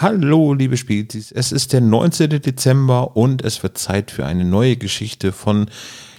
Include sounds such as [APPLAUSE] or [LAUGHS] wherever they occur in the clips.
Hallo, liebe Spezies. Es ist der 19. Dezember und es wird Zeit für eine neue Geschichte von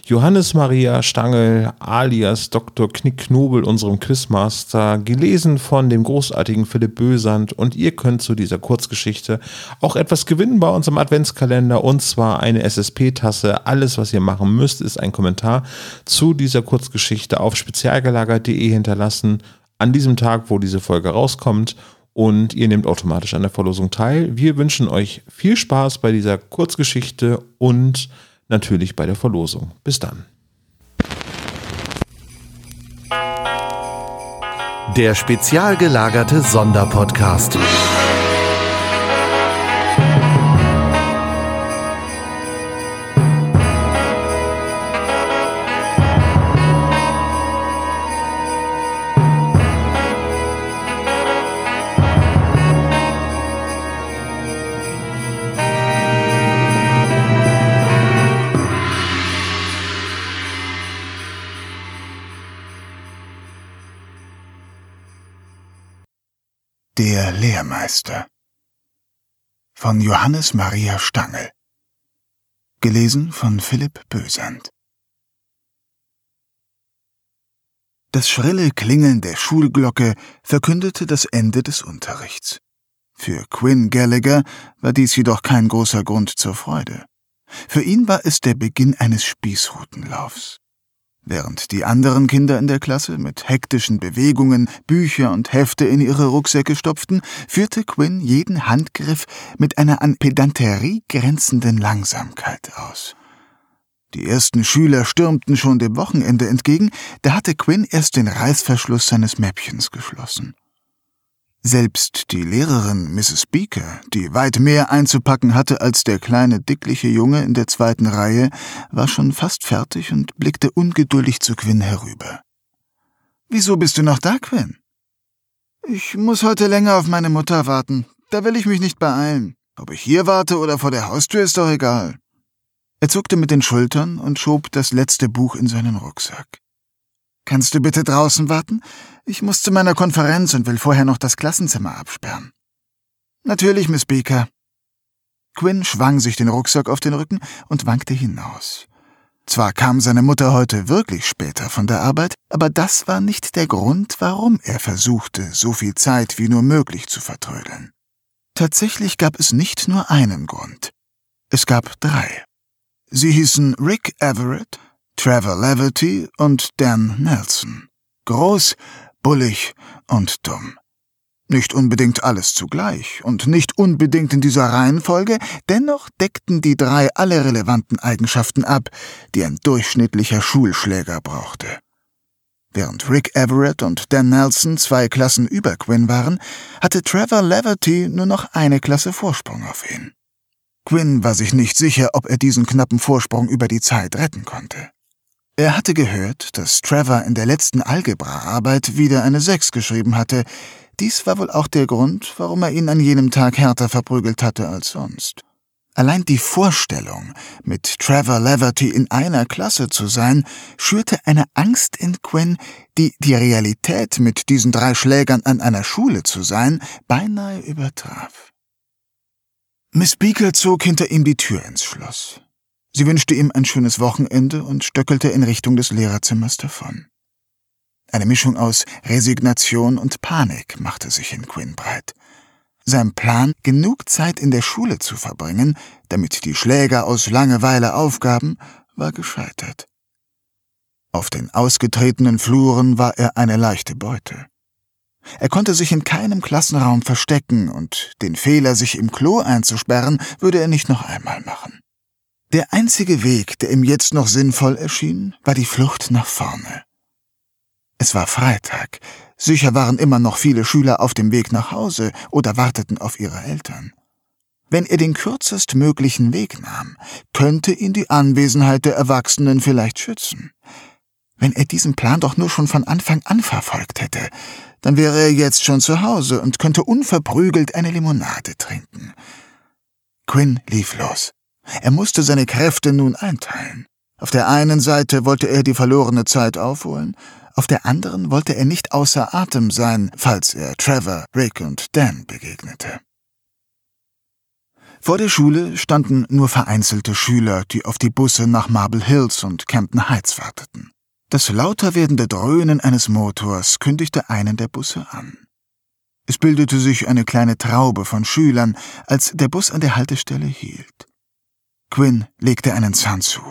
Johannes Maria Stangl alias Dr. Knickknobel, unserem Quizmaster, gelesen von dem großartigen Philipp Bösand. Und ihr könnt zu dieser Kurzgeschichte auch etwas gewinnen bei unserem Adventskalender und zwar eine SSP-Tasse. Alles, was ihr machen müsst, ist ein Kommentar zu dieser Kurzgeschichte auf spezialgelagert.de hinterlassen an diesem Tag, wo diese Folge rauskommt und ihr nehmt automatisch an der Verlosung teil. Wir wünschen euch viel Spaß bei dieser Kurzgeschichte und natürlich bei der Verlosung. Bis dann. Der spezial gelagerte Sonderpodcast. Der Lehrmeister von Johannes Maria Stangl Gelesen von Philipp Bösand Das schrille Klingeln der Schulglocke verkündete das Ende des Unterrichts. Für Quinn Gallagher war dies jedoch kein großer Grund zur Freude. Für ihn war es der Beginn eines Spießrutenlaufs. Während die anderen Kinder in der Klasse mit hektischen Bewegungen Bücher und Hefte in ihre Rucksäcke stopften, führte Quinn jeden Handgriff mit einer an Pedanterie grenzenden Langsamkeit aus. Die ersten Schüler stürmten schon dem Wochenende entgegen, da hatte Quinn erst den Reißverschluss seines Mäppchens geschlossen. Selbst die Lehrerin Mrs. Beaker, die weit mehr einzupacken hatte als der kleine, dickliche Junge in der zweiten Reihe, war schon fast fertig und blickte ungeduldig zu Quinn herüber. Wieso bist du noch da, Quinn? Ich muss heute länger auf meine Mutter warten. Da will ich mich nicht beeilen. Ob ich hier warte oder vor der Haustür ist doch egal. Er zuckte mit den Schultern und schob das letzte Buch in seinen Rucksack. Kannst du bitte draußen warten? Ich muss zu meiner Konferenz und will vorher noch das Klassenzimmer absperren. Natürlich, Miss Baker. Quinn schwang sich den Rucksack auf den Rücken und wankte hinaus. Zwar kam seine Mutter heute wirklich später von der Arbeit, aber das war nicht der Grund, warum er versuchte, so viel Zeit wie nur möglich zu vertrödeln. Tatsächlich gab es nicht nur einen Grund. Es gab drei. Sie hießen Rick Everett, Trevor Leverty und Dan Nelson. Groß, bullig und dumm. Nicht unbedingt alles zugleich und nicht unbedingt in dieser Reihenfolge, dennoch deckten die drei alle relevanten Eigenschaften ab, die ein durchschnittlicher Schulschläger brauchte. Während Rick Everett und Dan Nelson zwei Klassen über Quinn waren, hatte Trevor Leverty nur noch eine Klasse Vorsprung auf ihn. Quinn war sich nicht sicher, ob er diesen knappen Vorsprung über die Zeit retten konnte. Er hatte gehört, dass Trevor in der letzten Algebraarbeit wieder eine Sechs geschrieben hatte. Dies war wohl auch der Grund, warum er ihn an jenem Tag härter verprügelt hatte als sonst. Allein die Vorstellung, mit Trevor Leverty in einer Klasse zu sein, schürte eine Angst in Quinn, die die Realität, mit diesen drei Schlägern an einer Schule zu sein, beinahe übertraf. Miss Beaker zog hinter ihm die Tür ins Schloss. Sie wünschte ihm ein schönes Wochenende und stöckelte in Richtung des Lehrerzimmers davon. Eine Mischung aus Resignation und Panik machte sich in Quinn breit. Sein Plan, genug Zeit in der Schule zu verbringen, damit die Schläger aus Langeweile aufgaben, war gescheitert. Auf den ausgetretenen Fluren war er eine leichte Beute. Er konnte sich in keinem Klassenraum verstecken, und den Fehler, sich im Klo einzusperren, würde er nicht noch einmal machen. Der einzige Weg, der ihm jetzt noch sinnvoll erschien, war die Flucht nach vorne. Es war Freitag. Sicher waren immer noch viele Schüler auf dem Weg nach Hause oder warteten auf ihre Eltern. Wenn er den kürzestmöglichen Weg nahm, könnte ihn die Anwesenheit der Erwachsenen vielleicht schützen. Wenn er diesen Plan doch nur schon von Anfang an verfolgt hätte, dann wäre er jetzt schon zu Hause und könnte unverprügelt eine Limonade trinken. Quinn lief los. Er musste seine Kräfte nun einteilen. Auf der einen Seite wollte er die verlorene Zeit aufholen, auf der anderen wollte er nicht außer Atem sein, falls er Trevor, Rick und Dan begegnete. Vor der Schule standen nur vereinzelte Schüler, die auf die Busse nach Marble Hills und Campton Heights warteten. Das lauter werdende Dröhnen eines Motors kündigte einen der Busse an. Es bildete sich eine kleine Traube von Schülern, als der Bus an der Haltestelle hielt. Quinn legte einen Zahn zu.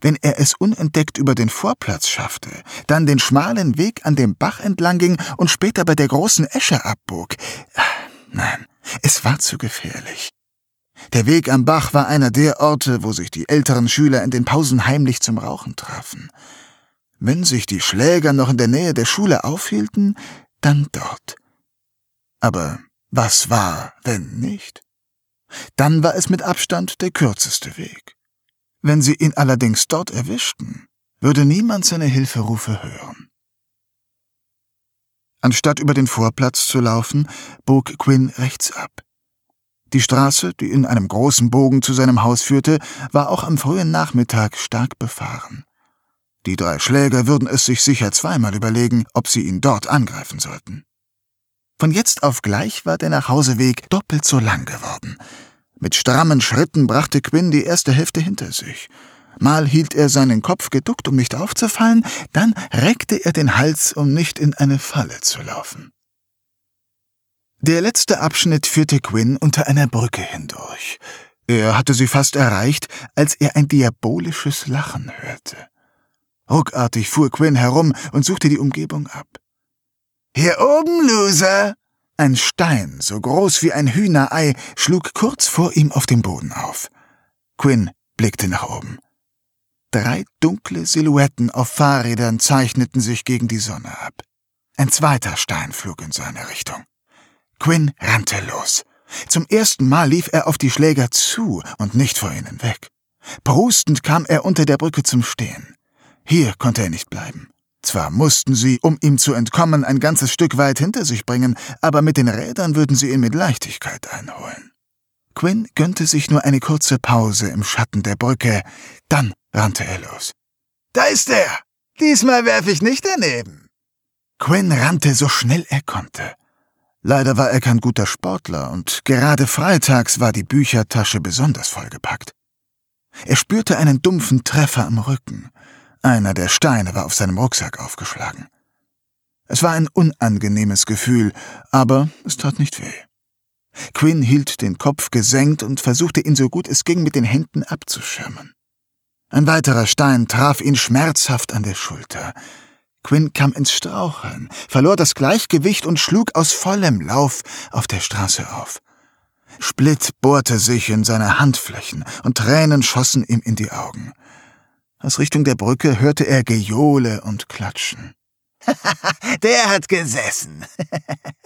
Wenn er es unentdeckt über den Vorplatz schaffte, dann den schmalen Weg an dem Bach entlang ging und später bei der großen Esche abbog. Nein, es war zu gefährlich. Der Weg am Bach war einer der Orte, wo sich die älteren Schüler in den Pausen heimlich zum Rauchen trafen. Wenn sich die Schläger noch in der Nähe der Schule aufhielten, dann dort. Aber was war, wenn nicht? Dann war es mit Abstand der kürzeste Weg. Wenn sie ihn allerdings dort erwischten, würde niemand seine Hilferufe hören. Anstatt über den Vorplatz zu laufen, bog Quinn rechts ab. Die Straße, die in einem großen Bogen zu seinem Haus führte, war auch am frühen Nachmittag stark befahren. Die drei Schläger würden es sich sicher zweimal überlegen, ob sie ihn dort angreifen sollten. Von jetzt auf gleich war der Nachhauseweg doppelt so lang geworden. Mit strammen Schritten brachte Quinn die erste Hälfte hinter sich. Mal hielt er seinen Kopf geduckt, um nicht aufzufallen, dann reckte er den Hals, um nicht in eine Falle zu laufen. Der letzte Abschnitt führte Quinn unter einer Brücke hindurch. Er hatte sie fast erreicht, als er ein diabolisches Lachen hörte. Ruckartig fuhr Quinn herum und suchte die Umgebung ab. Hier oben, Loser! Ein Stein, so groß wie ein Hühnerei, schlug kurz vor ihm auf dem Boden auf. Quinn blickte nach oben. Drei dunkle Silhouetten auf Fahrrädern zeichneten sich gegen die Sonne ab. Ein zweiter Stein flog in seine Richtung. Quinn rannte los. Zum ersten Mal lief er auf die Schläger zu und nicht vor ihnen weg. Prustend kam er unter der Brücke zum Stehen. Hier konnte er nicht bleiben. Zwar mussten sie, um ihm zu entkommen, ein ganzes Stück weit hinter sich bringen, aber mit den Rädern würden sie ihn mit Leichtigkeit einholen. Quinn gönnte sich nur eine kurze Pause im Schatten der Brücke, dann rannte er los. Da ist er! Diesmal werfe ich nicht daneben! Quinn rannte so schnell er konnte. Leider war er kein guter Sportler und gerade freitags war die Büchertasche besonders vollgepackt. Er spürte einen dumpfen Treffer am Rücken. Einer der Steine war auf seinem Rucksack aufgeschlagen. Es war ein unangenehmes Gefühl, aber es tat nicht weh. Quinn hielt den Kopf gesenkt und versuchte ihn so gut es ging mit den Händen abzuschirmen. Ein weiterer Stein traf ihn schmerzhaft an der Schulter. Quinn kam ins Straucheln, verlor das Gleichgewicht und schlug aus vollem Lauf auf der Straße auf. Splitt bohrte sich in seine Handflächen und Tränen schossen ihm in die Augen. Aus Richtung der Brücke hörte er Gejohle und Klatschen. [LAUGHS] der hat gesessen.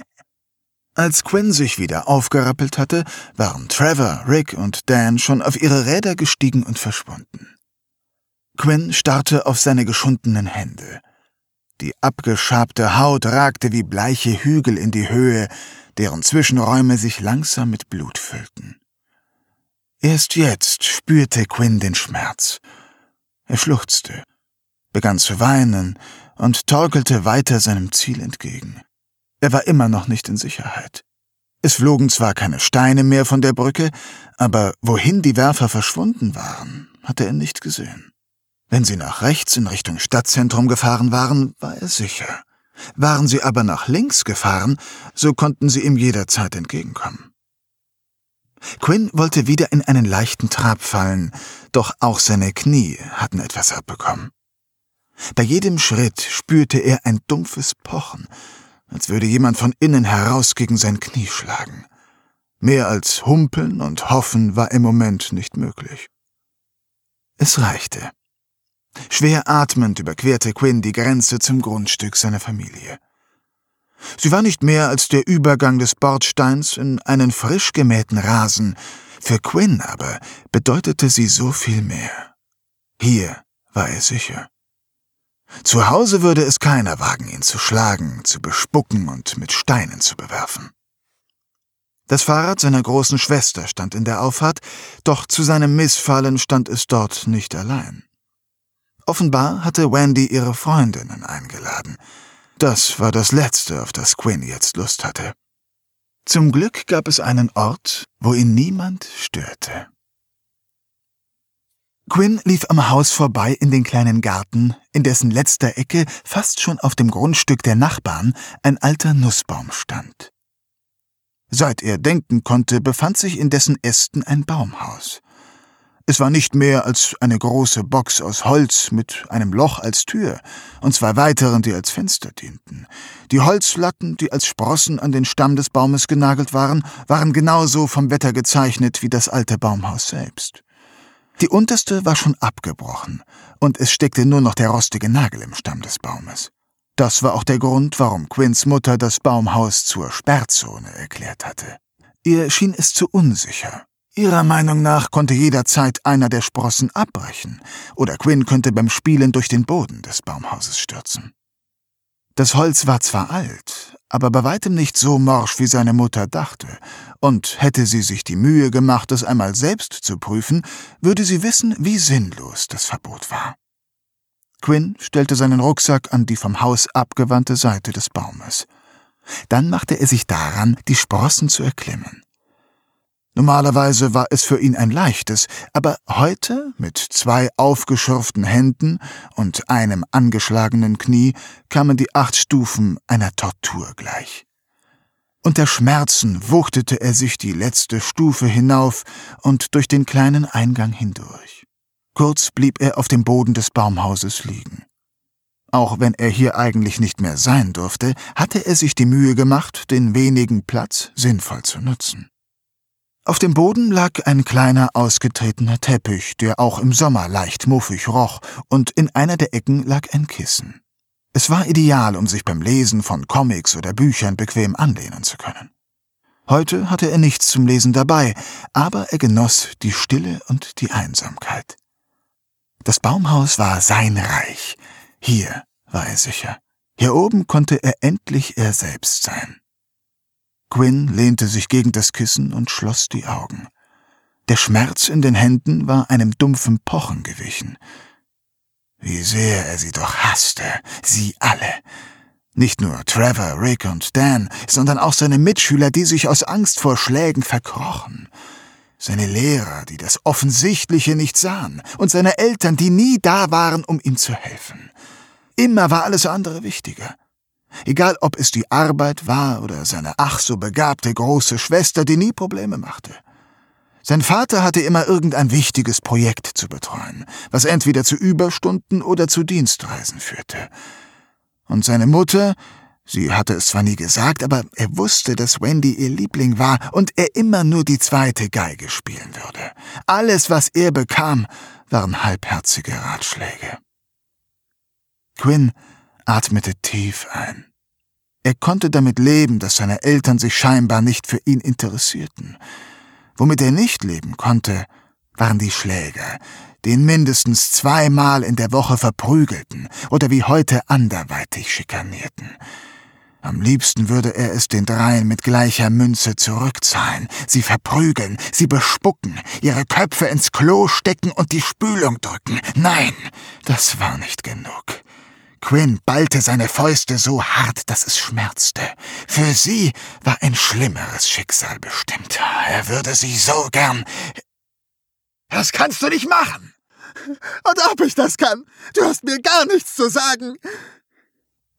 [LAUGHS] Als Quinn sich wieder aufgerappelt hatte, waren Trevor, Rick und Dan schon auf ihre Räder gestiegen und verschwunden. Quinn starrte auf seine geschundenen Hände. Die abgeschabte Haut ragte wie bleiche Hügel in die Höhe, deren Zwischenräume sich langsam mit Blut füllten. Erst jetzt spürte Quinn den Schmerz er schluchzte, begann zu weinen und torkelte weiter seinem Ziel entgegen. Er war immer noch nicht in Sicherheit. Es flogen zwar keine Steine mehr von der Brücke, aber wohin die Werfer verschwunden waren, hatte er nicht gesehen. Wenn sie nach rechts in Richtung Stadtzentrum gefahren waren, war er sicher. Waren sie aber nach links gefahren, so konnten sie ihm jederzeit entgegenkommen. Quinn wollte wieder in einen leichten Trab fallen, doch auch seine Knie hatten etwas abbekommen. Bei jedem Schritt spürte er ein dumpfes Pochen, als würde jemand von innen heraus gegen sein Knie schlagen. Mehr als humpeln und hoffen war im Moment nicht möglich. Es reichte. Schwer atmend überquerte Quinn die Grenze zum Grundstück seiner Familie. Sie war nicht mehr als der Übergang des Bordsteins in einen frisch gemähten Rasen, für Quinn aber bedeutete sie so viel mehr. Hier war er sicher. Zu Hause würde es keiner wagen, ihn zu schlagen, zu bespucken und mit Steinen zu bewerfen. Das Fahrrad seiner großen Schwester stand in der Auffahrt, doch zu seinem Missfallen stand es dort nicht allein. Offenbar hatte Wendy ihre Freundinnen eingeladen, das war das Letzte, auf das Quinn jetzt Lust hatte. Zum Glück gab es einen Ort, wo ihn niemand störte. Quinn lief am Haus vorbei in den kleinen Garten, in dessen letzter Ecke, fast schon auf dem Grundstück der Nachbarn, ein alter Nussbaum stand. Seit er denken konnte, befand sich in dessen Ästen ein Baumhaus. Es war nicht mehr als eine große Box aus Holz mit einem Loch als Tür und zwei weiteren, die als Fenster dienten. Die Holzlatten, die als Sprossen an den Stamm des Baumes genagelt waren, waren genauso vom Wetter gezeichnet wie das alte Baumhaus selbst. Die unterste war schon abgebrochen, und es steckte nur noch der rostige Nagel im Stamm des Baumes. Das war auch der Grund, warum Quinns Mutter das Baumhaus zur Sperrzone erklärt hatte. Ihr schien es zu unsicher. Ihrer Meinung nach konnte jederzeit einer der Sprossen abbrechen, oder Quinn könnte beim Spielen durch den Boden des Baumhauses stürzen. Das Holz war zwar alt, aber bei weitem nicht so morsch, wie seine Mutter dachte, und hätte sie sich die Mühe gemacht, es einmal selbst zu prüfen, würde sie wissen, wie sinnlos das Verbot war. Quinn stellte seinen Rucksack an die vom Haus abgewandte Seite des Baumes. Dann machte er sich daran, die Sprossen zu erklimmen. Normalerweise war es für ihn ein leichtes, aber heute, mit zwei aufgeschürften Händen und einem angeschlagenen Knie, kamen die acht Stufen einer Tortur gleich. Unter Schmerzen wuchtete er sich die letzte Stufe hinauf und durch den kleinen Eingang hindurch. Kurz blieb er auf dem Boden des Baumhauses liegen. Auch wenn er hier eigentlich nicht mehr sein durfte, hatte er sich die Mühe gemacht, den wenigen Platz sinnvoll zu nutzen. Auf dem Boden lag ein kleiner ausgetretener Teppich, der auch im Sommer leicht muffig roch, und in einer der Ecken lag ein Kissen. Es war ideal, um sich beim Lesen von Comics oder Büchern bequem anlehnen zu können. Heute hatte er nichts zum Lesen dabei, aber er genoss die Stille und die Einsamkeit. Das Baumhaus war sein Reich. Hier war er sicher. Hier oben konnte er endlich er selbst sein. Quinn lehnte sich gegen das Kissen und schloss die Augen. Der Schmerz in den Händen war einem dumpfen Pochen gewichen. Wie sehr er sie doch hasste, sie alle. Nicht nur Trevor, Rick und Dan, sondern auch seine Mitschüler, die sich aus Angst vor Schlägen verkrochen. Seine Lehrer, die das Offensichtliche nicht sahen, und seine Eltern, die nie da waren, um ihm zu helfen. Immer war alles andere wichtiger. Egal ob es die Arbeit war oder seine ach so begabte große Schwester, die nie Probleme machte. Sein Vater hatte immer irgendein wichtiges Projekt zu betreuen, was entweder zu Überstunden oder zu Dienstreisen führte. Und seine Mutter, sie hatte es zwar nie gesagt, aber er wusste, dass Wendy ihr Liebling war und er immer nur die zweite Geige spielen würde. Alles, was er bekam, waren halbherzige Ratschläge. Quinn atmete tief ein. Er konnte damit leben, dass seine Eltern sich scheinbar nicht für ihn interessierten. Womit er nicht leben konnte, waren die Schläger, die ihn mindestens zweimal in der Woche verprügelten oder wie heute anderweitig schikanierten. Am liebsten würde er es den dreien mit gleicher Münze zurückzahlen, sie verprügeln, sie bespucken, ihre Köpfe ins Klo stecken und die Spülung drücken. Nein, das war nicht genug. Quinn ballte seine Fäuste so hart, dass es schmerzte. Für sie war ein schlimmeres Schicksal bestimmt. Er würde sie so gern. Das kannst du nicht machen. Und ob ich das kann? Du hast mir gar nichts zu sagen.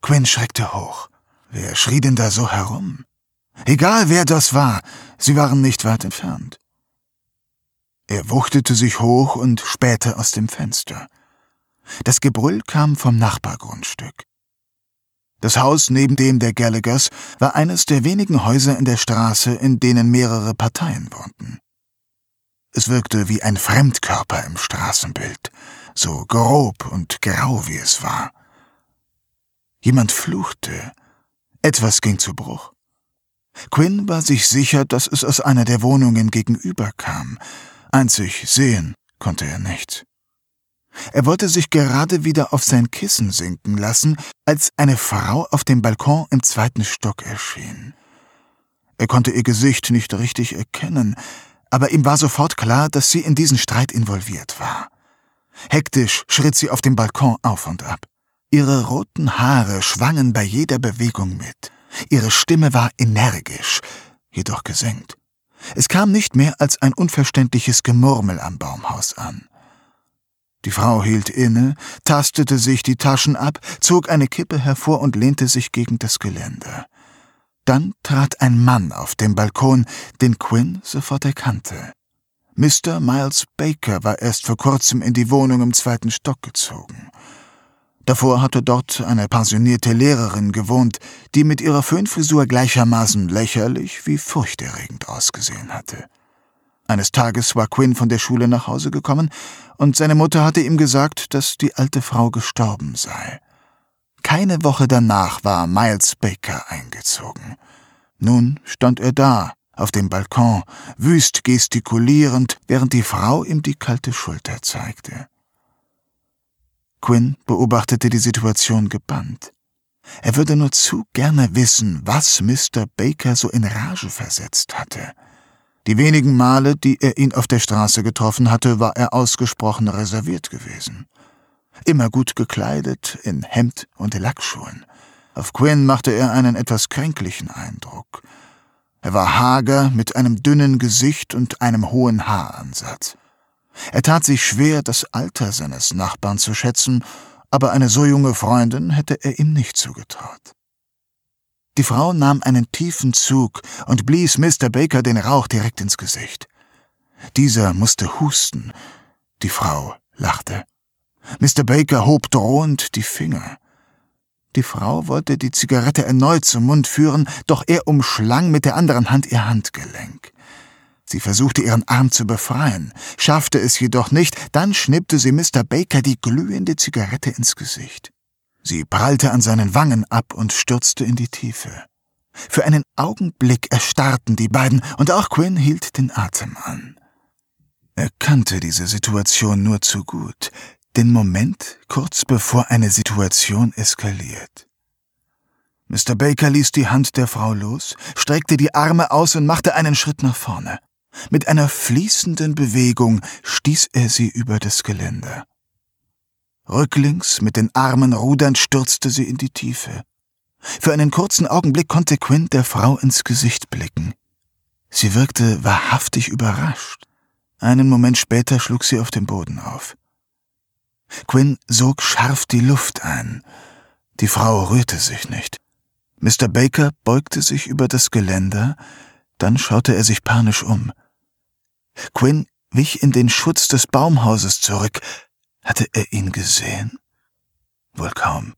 Quinn schreckte hoch. Wer schrie denn da so herum? Egal wer das war, sie waren nicht weit entfernt. Er wuchtete sich hoch und spähte aus dem Fenster. Das Gebrüll kam vom Nachbargrundstück. Das Haus neben dem der Gallaghers war eines der wenigen Häuser in der Straße, in denen mehrere Parteien wohnten. Es wirkte wie ein Fremdkörper im Straßenbild, so grob und grau wie es war. Jemand fluchte, etwas ging zu Bruch. Quinn war sich sicher, dass es aus einer der Wohnungen gegenüber kam, einzig sehen konnte er nichts. Er wollte sich gerade wieder auf sein Kissen sinken lassen, als eine Frau auf dem Balkon im zweiten Stock erschien. Er konnte ihr Gesicht nicht richtig erkennen, aber ihm war sofort klar, dass sie in diesen Streit involviert war. Hektisch schritt sie auf dem Balkon auf und ab. Ihre roten Haare schwangen bei jeder Bewegung mit. Ihre Stimme war energisch, jedoch gesenkt. Es kam nicht mehr als ein unverständliches Gemurmel am Baumhaus an. Die Frau hielt inne, tastete sich die Taschen ab, zog eine Kippe hervor und lehnte sich gegen das Geländer. Dann trat ein Mann auf den Balkon, den Quinn sofort erkannte. Mr. Miles Baker war erst vor kurzem in die Wohnung im zweiten Stock gezogen. Davor hatte dort eine pensionierte Lehrerin gewohnt, die mit ihrer Föhnfrisur gleichermaßen lächerlich wie furchterregend ausgesehen hatte. Eines Tages war Quinn von der Schule nach Hause gekommen, und seine Mutter hatte ihm gesagt, dass die alte Frau gestorben sei. Keine Woche danach war Miles Baker eingezogen. Nun stand er da, auf dem Balkon, wüst gestikulierend, während die Frau ihm die kalte Schulter zeigte. Quinn beobachtete die Situation gebannt. Er würde nur zu gerne wissen, was Mr. Baker so in Rage versetzt hatte. Die wenigen Male, die er ihn auf der Straße getroffen hatte, war er ausgesprochen reserviert gewesen. Immer gut gekleidet, in Hemd und Lackschuhen. Auf Quinn machte er einen etwas kränklichen Eindruck. Er war hager, mit einem dünnen Gesicht und einem hohen Haaransatz. Er tat sich schwer, das Alter seines Nachbarn zu schätzen, aber eine so junge Freundin hätte er ihm nicht zugetraut. Die Frau nahm einen tiefen Zug und blies Mr. Baker den Rauch direkt ins Gesicht. Dieser musste husten. Die Frau lachte. Mr. Baker hob drohend die Finger. Die Frau wollte die Zigarette erneut zum Mund führen, doch er umschlang mit der anderen Hand ihr Handgelenk. Sie versuchte ihren Arm zu befreien, schaffte es jedoch nicht, dann schnippte sie Mr. Baker die glühende Zigarette ins Gesicht. Sie prallte an seinen Wangen ab und stürzte in die Tiefe. Für einen Augenblick erstarrten die beiden, und auch Quinn hielt den Atem an. Er kannte diese Situation nur zu gut, den Moment kurz bevor eine Situation eskaliert. Mr. Baker ließ die Hand der Frau los, streckte die Arme aus und machte einen Schritt nach vorne. Mit einer fließenden Bewegung stieß er sie über das Geländer. Rücklings, mit den Armen rudernd, stürzte sie in die Tiefe. Für einen kurzen Augenblick konnte Quint der Frau ins Gesicht blicken. Sie wirkte wahrhaftig überrascht. Einen Moment später schlug sie auf den Boden auf. Quinn sog scharf die Luft ein. Die Frau rührte sich nicht. Mr. Baker beugte sich über das Geländer, dann schaute er sich panisch um. Quinn wich in den Schutz des Baumhauses zurück. Hatte er ihn gesehen? Wohl kaum.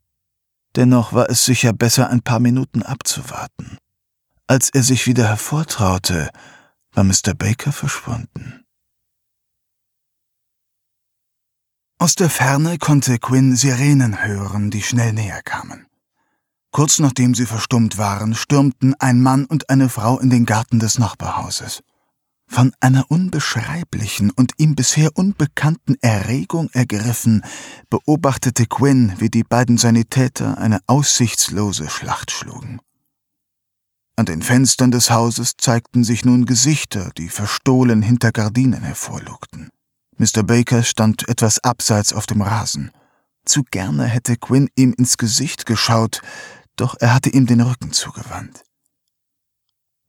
Dennoch war es sicher besser, ein paar Minuten abzuwarten. Als er sich wieder hervortraute, war Mr. Baker verschwunden. Aus der Ferne konnte Quinn Sirenen hören, die schnell näher kamen. Kurz nachdem sie verstummt waren, stürmten ein Mann und eine Frau in den Garten des Nachbarhauses. Von einer unbeschreiblichen und ihm bisher unbekannten Erregung ergriffen, beobachtete Quinn, wie die beiden Sanitäter eine aussichtslose Schlacht schlugen. An den Fenstern des Hauses zeigten sich nun Gesichter, die verstohlen hinter Gardinen hervorlugten. Mr. Baker stand etwas abseits auf dem Rasen. Zu gerne hätte Quinn ihm ins Gesicht geschaut, doch er hatte ihm den Rücken zugewandt.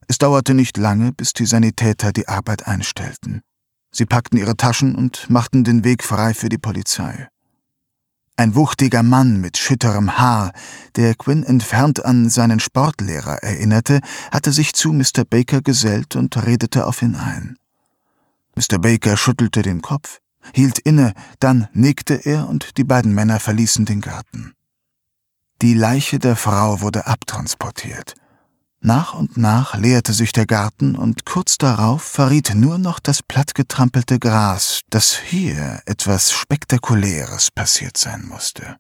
Es dauerte nicht lange, bis die Sanitäter die Arbeit einstellten. Sie packten ihre Taschen und machten den Weg frei für die Polizei. Ein wuchtiger Mann mit schütterem Haar, der Quinn entfernt an seinen Sportlehrer erinnerte, hatte sich zu Mr. Baker gesellt und redete auf ihn ein. Mr. Baker schüttelte den Kopf, hielt inne, dann nickte er und die beiden Männer verließen den Garten. Die Leiche der Frau wurde abtransportiert. Nach und nach leerte sich der Garten und kurz darauf verriet nur noch das plattgetrampelte Gras, dass hier etwas Spektakuläres passiert sein musste.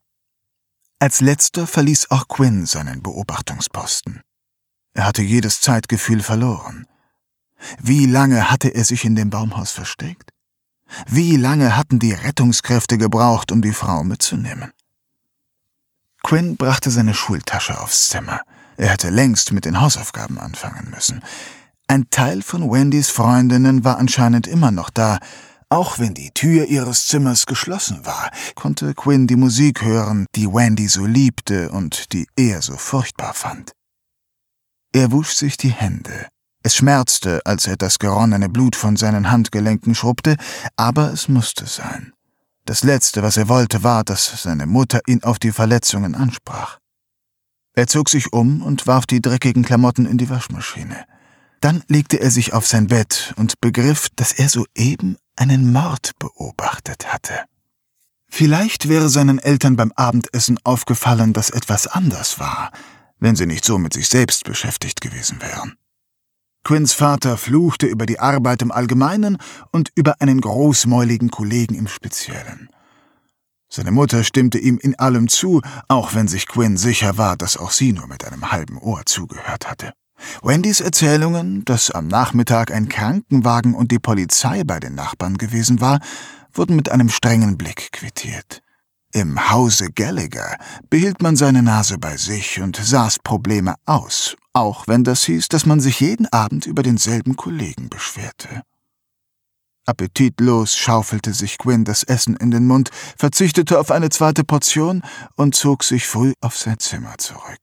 Als letzter verließ auch Quinn seinen Beobachtungsposten. Er hatte jedes Zeitgefühl verloren. Wie lange hatte er sich in dem Baumhaus versteckt? Wie lange hatten die Rettungskräfte gebraucht, um die Frau mitzunehmen? Quinn brachte seine Schultasche aufs Zimmer. Er hätte längst mit den Hausaufgaben anfangen müssen. Ein Teil von Wendys Freundinnen war anscheinend immer noch da. Auch wenn die Tür ihres Zimmers geschlossen war, konnte Quinn die Musik hören, die Wendy so liebte und die er so furchtbar fand. Er wusch sich die Hände. Es schmerzte, als er das geronnene Blut von seinen Handgelenken schrubbte, aber es musste sein. Das Letzte, was er wollte, war, dass seine Mutter ihn auf die Verletzungen ansprach. Er zog sich um und warf die dreckigen Klamotten in die Waschmaschine. Dann legte er sich auf sein Bett und begriff, dass er soeben einen Mord beobachtet hatte. Vielleicht wäre seinen Eltern beim Abendessen aufgefallen, dass etwas anders war, wenn sie nicht so mit sich selbst beschäftigt gewesen wären. Quinns Vater fluchte über die Arbeit im Allgemeinen und über einen großmäuligen Kollegen im Speziellen. Seine Mutter stimmte ihm in allem zu, auch wenn sich Quinn sicher war, dass auch sie nur mit einem halben Ohr zugehört hatte. Wendys Erzählungen, dass am Nachmittag ein Krankenwagen und die Polizei bei den Nachbarn gewesen war, wurden mit einem strengen Blick quittiert. Im Hause Gallagher behielt man seine Nase bei sich und saß Probleme aus, auch wenn das hieß, dass man sich jeden Abend über denselben Kollegen beschwerte. Appetitlos schaufelte sich Quinn das Essen in den Mund, verzichtete auf eine zweite Portion und zog sich früh auf sein Zimmer zurück.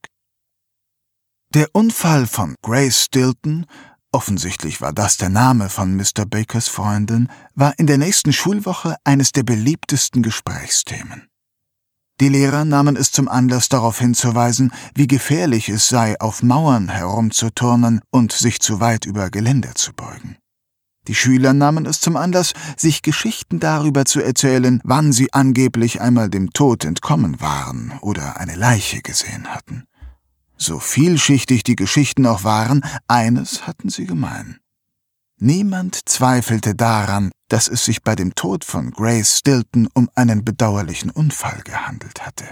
Der Unfall von Grace Stilton, offensichtlich war das der Name von Mr. Bakers Freundin, war in der nächsten Schulwoche eines der beliebtesten Gesprächsthemen. Die Lehrer nahmen es zum Anlass darauf hinzuweisen, wie gefährlich es sei, auf Mauern herumzuturnen und sich zu weit über Geländer zu beugen. Die Schüler nahmen es zum Anlass, sich Geschichten darüber zu erzählen, wann sie angeblich einmal dem Tod entkommen waren oder eine Leiche gesehen hatten. So vielschichtig die Geschichten auch waren, eines hatten sie gemein. Niemand zweifelte daran, dass es sich bei dem Tod von Grace Stilton um einen bedauerlichen Unfall gehandelt hatte.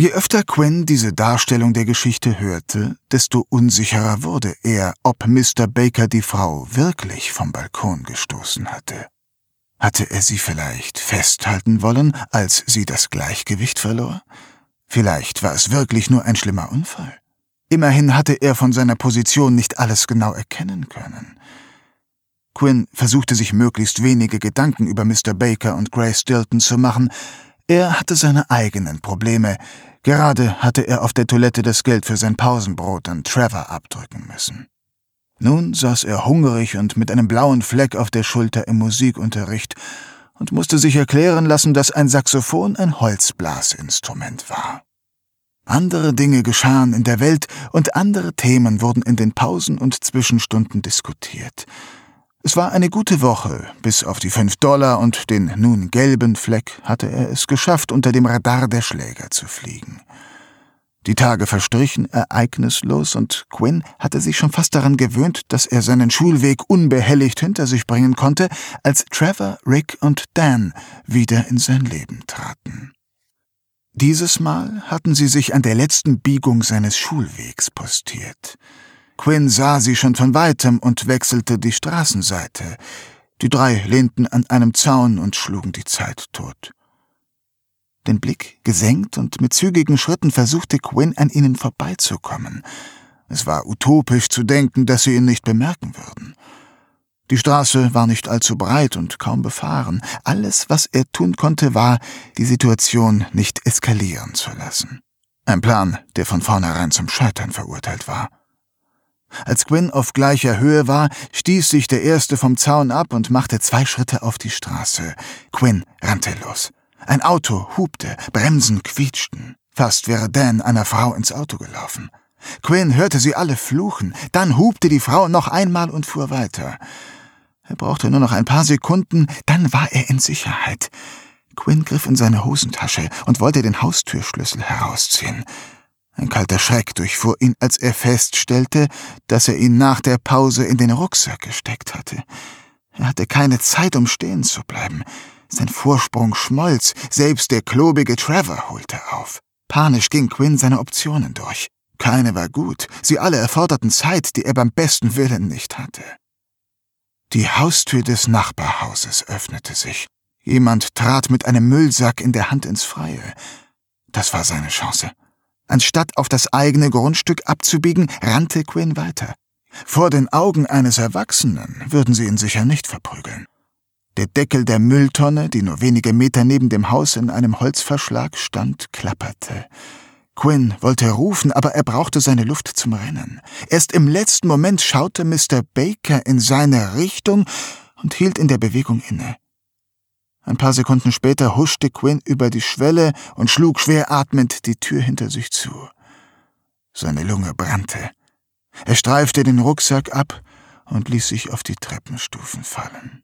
Je öfter Quinn diese Darstellung der Geschichte hörte, desto unsicherer wurde er, ob Mr. Baker die Frau wirklich vom Balkon gestoßen hatte. Hatte er sie vielleicht festhalten wollen, als sie das Gleichgewicht verlor? Vielleicht war es wirklich nur ein schlimmer Unfall. Immerhin hatte er von seiner Position nicht alles genau erkennen können. Quinn versuchte sich möglichst wenige Gedanken über Mr. Baker und Grace Stilton zu machen. Er hatte seine eigenen Probleme. Gerade hatte er auf der Toilette das Geld für sein Pausenbrot an Trevor abdrücken müssen. Nun saß er hungrig und mit einem blauen Fleck auf der Schulter im Musikunterricht und musste sich erklären lassen, dass ein Saxophon ein Holzblasinstrument war. Andere Dinge geschahen in der Welt und andere Themen wurden in den Pausen und Zwischenstunden diskutiert. Es war eine gute Woche, bis auf die fünf Dollar und den nun gelben Fleck hatte er es geschafft, unter dem Radar der Schläger zu fliegen. Die Tage verstrichen ereignislos und Quinn hatte sich schon fast daran gewöhnt, dass er seinen Schulweg unbehelligt hinter sich bringen konnte, als Trevor, Rick und Dan wieder in sein Leben traten. Dieses Mal hatten sie sich an der letzten Biegung seines Schulwegs postiert. Quinn sah sie schon von weitem und wechselte die Straßenseite. Die drei lehnten an einem Zaun und schlugen die Zeit tot. Den Blick gesenkt und mit zügigen Schritten versuchte Quinn an ihnen vorbeizukommen. Es war utopisch zu denken, dass sie ihn nicht bemerken würden. Die Straße war nicht allzu breit und kaum befahren. Alles, was er tun konnte, war, die Situation nicht eskalieren zu lassen. Ein Plan, der von vornherein zum Scheitern verurteilt war. Als Gwyn auf gleicher Höhe war, stieß sich der Erste vom Zaun ab und machte zwei Schritte auf die Straße. Quinn rannte los. Ein Auto hupte, Bremsen quietschten. Fast wäre Dan einer Frau ins Auto gelaufen. Quinn hörte sie alle fluchen, dann hupte die Frau noch einmal und fuhr weiter. Er brauchte nur noch ein paar Sekunden, dann war er in Sicherheit. Quinn griff in seine Hosentasche und wollte den Haustürschlüssel herausziehen. Ein kalter Schreck durchfuhr ihn, als er feststellte, dass er ihn nach der Pause in den Rucksack gesteckt hatte. Er hatte keine Zeit, um stehen zu bleiben. Sein Vorsprung schmolz, selbst der klobige Trevor holte auf. Panisch ging Quinn seine Optionen durch. Keine war gut, sie alle erforderten Zeit, die er beim besten Willen nicht hatte. Die Haustür des Nachbarhauses öffnete sich. Jemand trat mit einem Müllsack in der Hand ins Freie. Das war seine Chance. Anstatt auf das eigene Grundstück abzubiegen, rannte Quinn weiter. Vor den Augen eines Erwachsenen würden sie ihn sicher nicht verprügeln. Der Deckel der Mülltonne, die nur wenige Meter neben dem Haus in einem Holzverschlag stand, klapperte. Quinn wollte rufen, aber er brauchte seine Luft zum Rennen. Erst im letzten Moment schaute Mr. Baker in seine Richtung und hielt in der Bewegung inne. Ein paar Sekunden später huschte Quinn über die Schwelle und schlug schwer atmend die Tür hinter sich zu. Seine Lunge brannte. Er streifte den Rucksack ab und ließ sich auf die Treppenstufen fallen.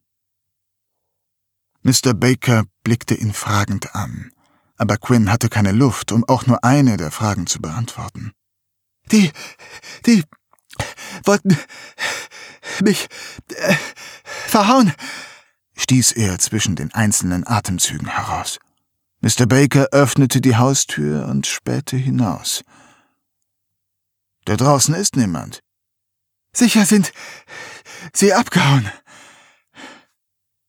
Mr. Baker blickte ihn fragend an, aber Quinn hatte keine Luft, um auch nur eine der Fragen zu beantworten. Die, die wollten mich äh, verhauen, stieß er zwischen den einzelnen Atemzügen heraus. Mr. Baker öffnete die Haustür und spähte hinaus. Da draußen ist niemand. Sicher sind sie abgehauen.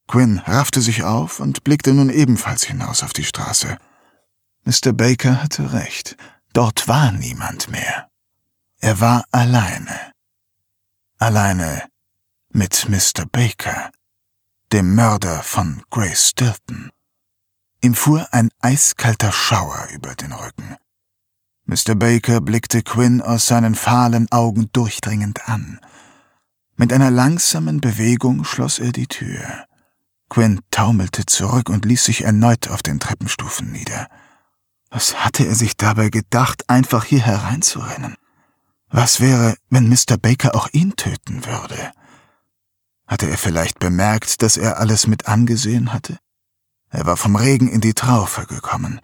Quinn raffte sich auf und blickte nun ebenfalls hinaus auf die Straße. Mr. Baker hatte recht. Dort war niemand mehr. Er war alleine. Alleine mit Mr. Baker, dem Mörder von Grace Stilton. Ihm fuhr ein eiskalter Schauer über den Rücken. Mr. Baker blickte Quinn aus seinen fahlen Augen durchdringend an. Mit einer langsamen Bewegung schloss er die Tür. Quinn taumelte zurück und ließ sich erneut auf den Treppenstufen nieder. Was hatte er sich dabei gedacht, einfach hier hereinzurennen? Was wäre, wenn Mr. Baker auch ihn töten würde? Hatte er vielleicht bemerkt, dass er alles mit angesehen hatte? Er war vom Regen in die Traufe gekommen.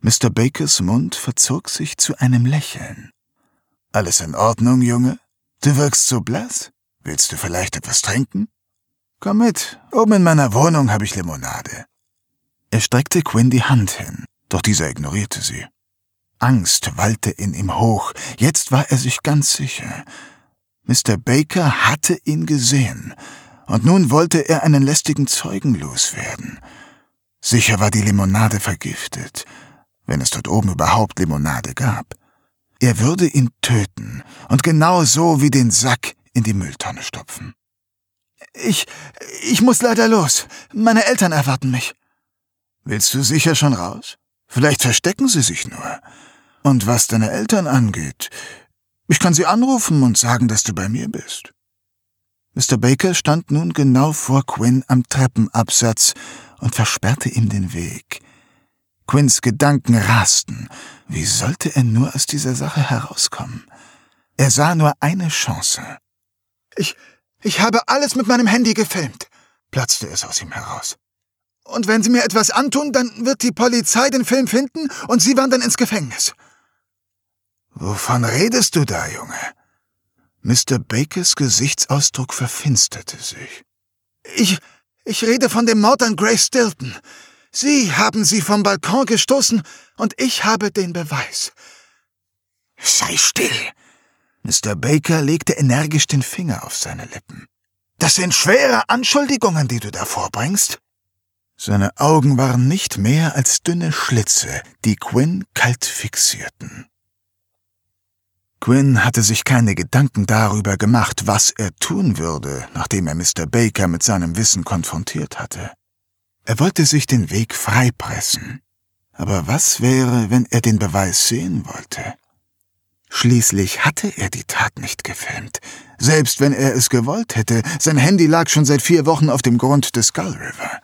Mr. Bakers Mund verzog sich zu einem Lächeln. Alles in Ordnung, Junge? Du wirkst so blass. Willst du vielleicht etwas trinken? Komm mit, oben in meiner Wohnung habe ich Limonade. Er streckte Quinn die Hand hin, doch dieser ignorierte sie. Angst wallte in ihm hoch, jetzt war er sich ganz sicher. Mr. Baker hatte ihn gesehen, und nun wollte er einen lästigen Zeugen loswerden. Sicher war die Limonade vergiftet, wenn es dort oben überhaupt Limonade gab. Er würde ihn töten und genau so wie den Sack in die Mülltonne stopfen. Ich, ich muss leider los. Meine Eltern erwarten mich. Willst du sicher schon raus? Vielleicht verstecken sie sich nur. Und was deine Eltern angeht, ich kann sie anrufen und sagen, dass du bei mir bist. Mr. Baker stand nun genau vor Quinn am Treppenabsatz und versperrte ihm den Weg. Quinns Gedanken rasten. Wie sollte er nur aus dieser Sache herauskommen? Er sah nur eine Chance. Ich, ich habe alles mit meinem Handy gefilmt, platzte es aus ihm heraus. Und wenn Sie mir etwas antun, dann wird die Polizei den Film finden und Sie wandern ins Gefängnis. Wovon redest du da, Junge? Mr. Bakers Gesichtsausdruck verfinsterte sich. Ich, ich rede von dem Mord an Grace Stilton. Sie haben sie vom Balkon gestoßen und ich habe den Beweis. Sei still. Mr. Baker legte energisch den Finger auf seine Lippen. Das sind schwere Anschuldigungen, die du da vorbringst. Seine Augen waren nicht mehr als dünne Schlitze, die Quinn kalt fixierten. Quinn hatte sich keine Gedanken darüber gemacht, was er tun würde, nachdem er Mr. Baker mit seinem Wissen konfrontiert hatte. Er wollte sich den Weg freipressen. Aber was wäre, wenn er den Beweis sehen wollte? Schließlich hatte er die Tat nicht gefilmt. Selbst wenn er es gewollt hätte, sein Handy lag schon seit vier Wochen auf dem Grund des Skull River.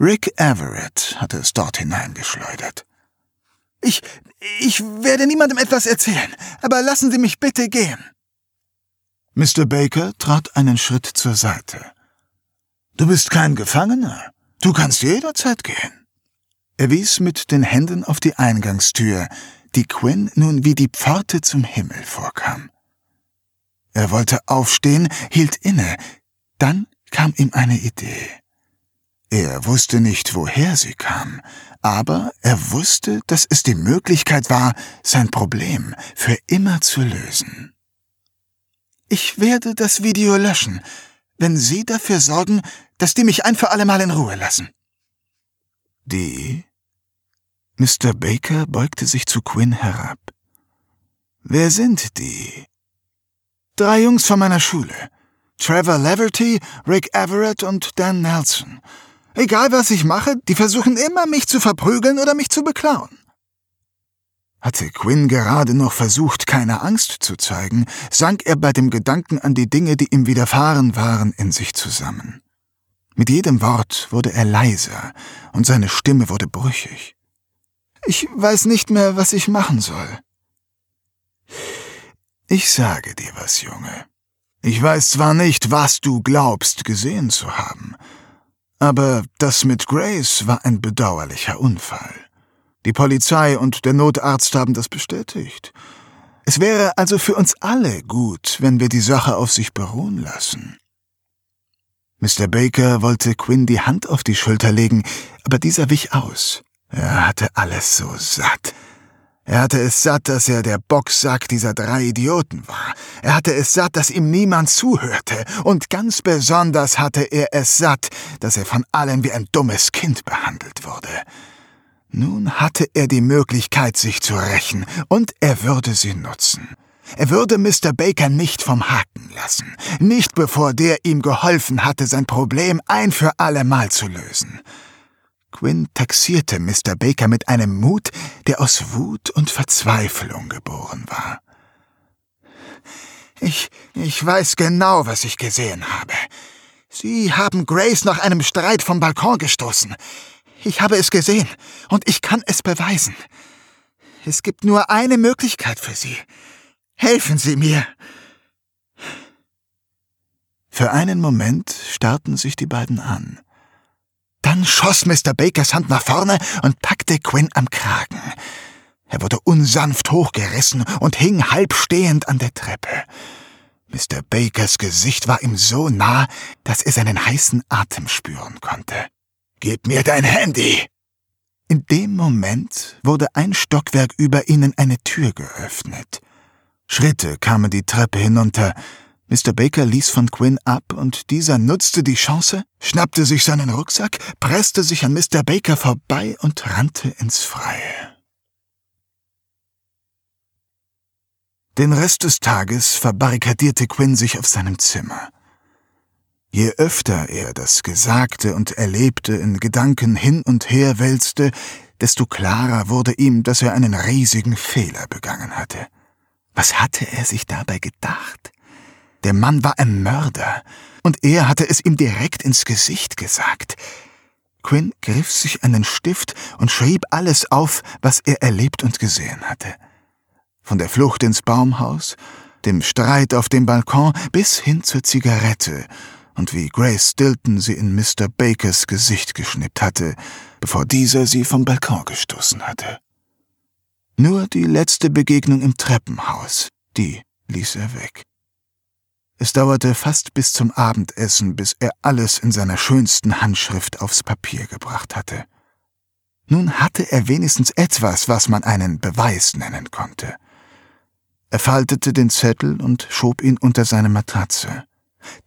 Rick Everett hatte es dort hineingeschleudert. Ich, ich werde niemandem etwas erzählen, aber lassen Sie mich bitte gehen. Mr. Baker trat einen Schritt zur Seite. Du bist kein Gefangener. Du kannst jederzeit gehen. Er wies mit den Händen auf die Eingangstür, die Quinn nun wie die Pforte zum Himmel vorkam. Er wollte aufstehen, hielt inne, dann kam ihm eine Idee. Er wusste nicht, woher sie kam, aber er wusste, dass es die Möglichkeit war, sein Problem für immer zu lösen. Ich werde das Video löschen, wenn Sie dafür sorgen, dass die mich ein für allemal in Ruhe lassen. Die? Mr. Baker beugte sich zu Quinn herab. Wer sind die? Drei Jungs von meiner Schule. Trevor Leverty, Rick Everett und Dan Nelson. Egal was ich mache, die versuchen immer, mich zu verprügeln oder mich zu beklauen. Hatte Quinn gerade noch versucht, keine Angst zu zeigen, sank er bei dem Gedanken an die Dinge, die ihm widerfahren waren, in sich zusammen. Mit jedem Wort wurde er leiser und seine Stimme wurde brüchig. Ich weiß nicht mehr, was ich machen soll. Ich sage dir was, Junge. Ich weiß zwar nicht, was du glaubst gesehen zu haben, aber das mit Grace war ein bedauerlicher Unfall. Die Polizei und der Notarzt haben das bestätigt. Es wäre also für uns alle gut, wenn wir die Sache auf sich beruhen lassen. Mr. Baker wollte Quinn die Hand auf die Schulter legen, aber dieser wich aus. Er hatte alles so satt. Er hatte es satt, dass er der Boxsack dieser drei Idioten war. Er hatte es satt, dass ihm niemand zuhörte. Und ganz besonders hatte er es satt, dass er von allen wie ein dummes Kind behandelt wurde. Nun hatte er die Möglichkeit, sich zu rächen, und er würde sie nutzen. Er würde Mr. Baker nicht vom Haken lassen, nicht bevor der ihm geholfen hatte, sein Problem ein für allemal zu lösen. Quinn taxierte Mr. Baker mit einem Mut, der aus Wut und Verzweiflung geboren war. Ich, ich weiß genau, was ich gesehen habe. Sie haben Grace nach einem Streit vom Balkon gestoßen. Ich habe es gesehen und ich kann es beweisen. Es gibt nur eine Möglichkeit für Sie. Helfen Sie mir. Für einen Moment starrten sich die beiden an. Dann schoss Mr. Bakers Hand nach vorne und packte Quinn am Kragen. Er wurde unsanft hochgerissen und hing halb stehend an der Treppe. Mr. Bakers Gesicht war ihm so nah, dass er seinen heißen Atem spüren konnte. Gib mir dein Handy! In dem Moment wurde ein Stockwerk über ihnen eine Tür geöffnet. Schritte kamen die Treppe hinunter. Mr. Baker ließ von Quinn ab und dieser nutzte die Chance, schnappte sich seinen Rucksack, presste sich an Mr. Baker vorbei und rannte ins Freie. Den Rest des Tages verbarrikadierte Quinn sich auf seinem Zimmer. Je öfter er das Gesagte und Erlebte in Gedanken hin und her wälzte, desto klarer wurde ihm, dass er einen riesigen Fehler begangen hatte. Was hatte er sich dabei gedacht? Der Mann war ein Mörder, und er hatte es ihm direkt ins Gesicht gesagt. Quinn griff sich einen Stift und schrieb alles auf, was er erlebt und gesehen hatte. Von der Flucht ins Baumhaus, dem Streit auf dem Balkon bis hin zur Zigarette und wie Grace Stilton sie in Mr. Bakers Gesicht geschnippt hatte, bevor dieser sie vom Balkon gestoßen hatte. Nur die letzte Begegnung im Treppenhaus, die ließ er weg. Es dauerte fast bis zum Abendessen, bis er alles in seiner schönsten Handschrift aufs Papier gebracht hatte. Nun hatte er wenigstens etwas, was man einen Beweis nennen konnte. Er faltete den Zettel und schob ihn unter seine Matratze.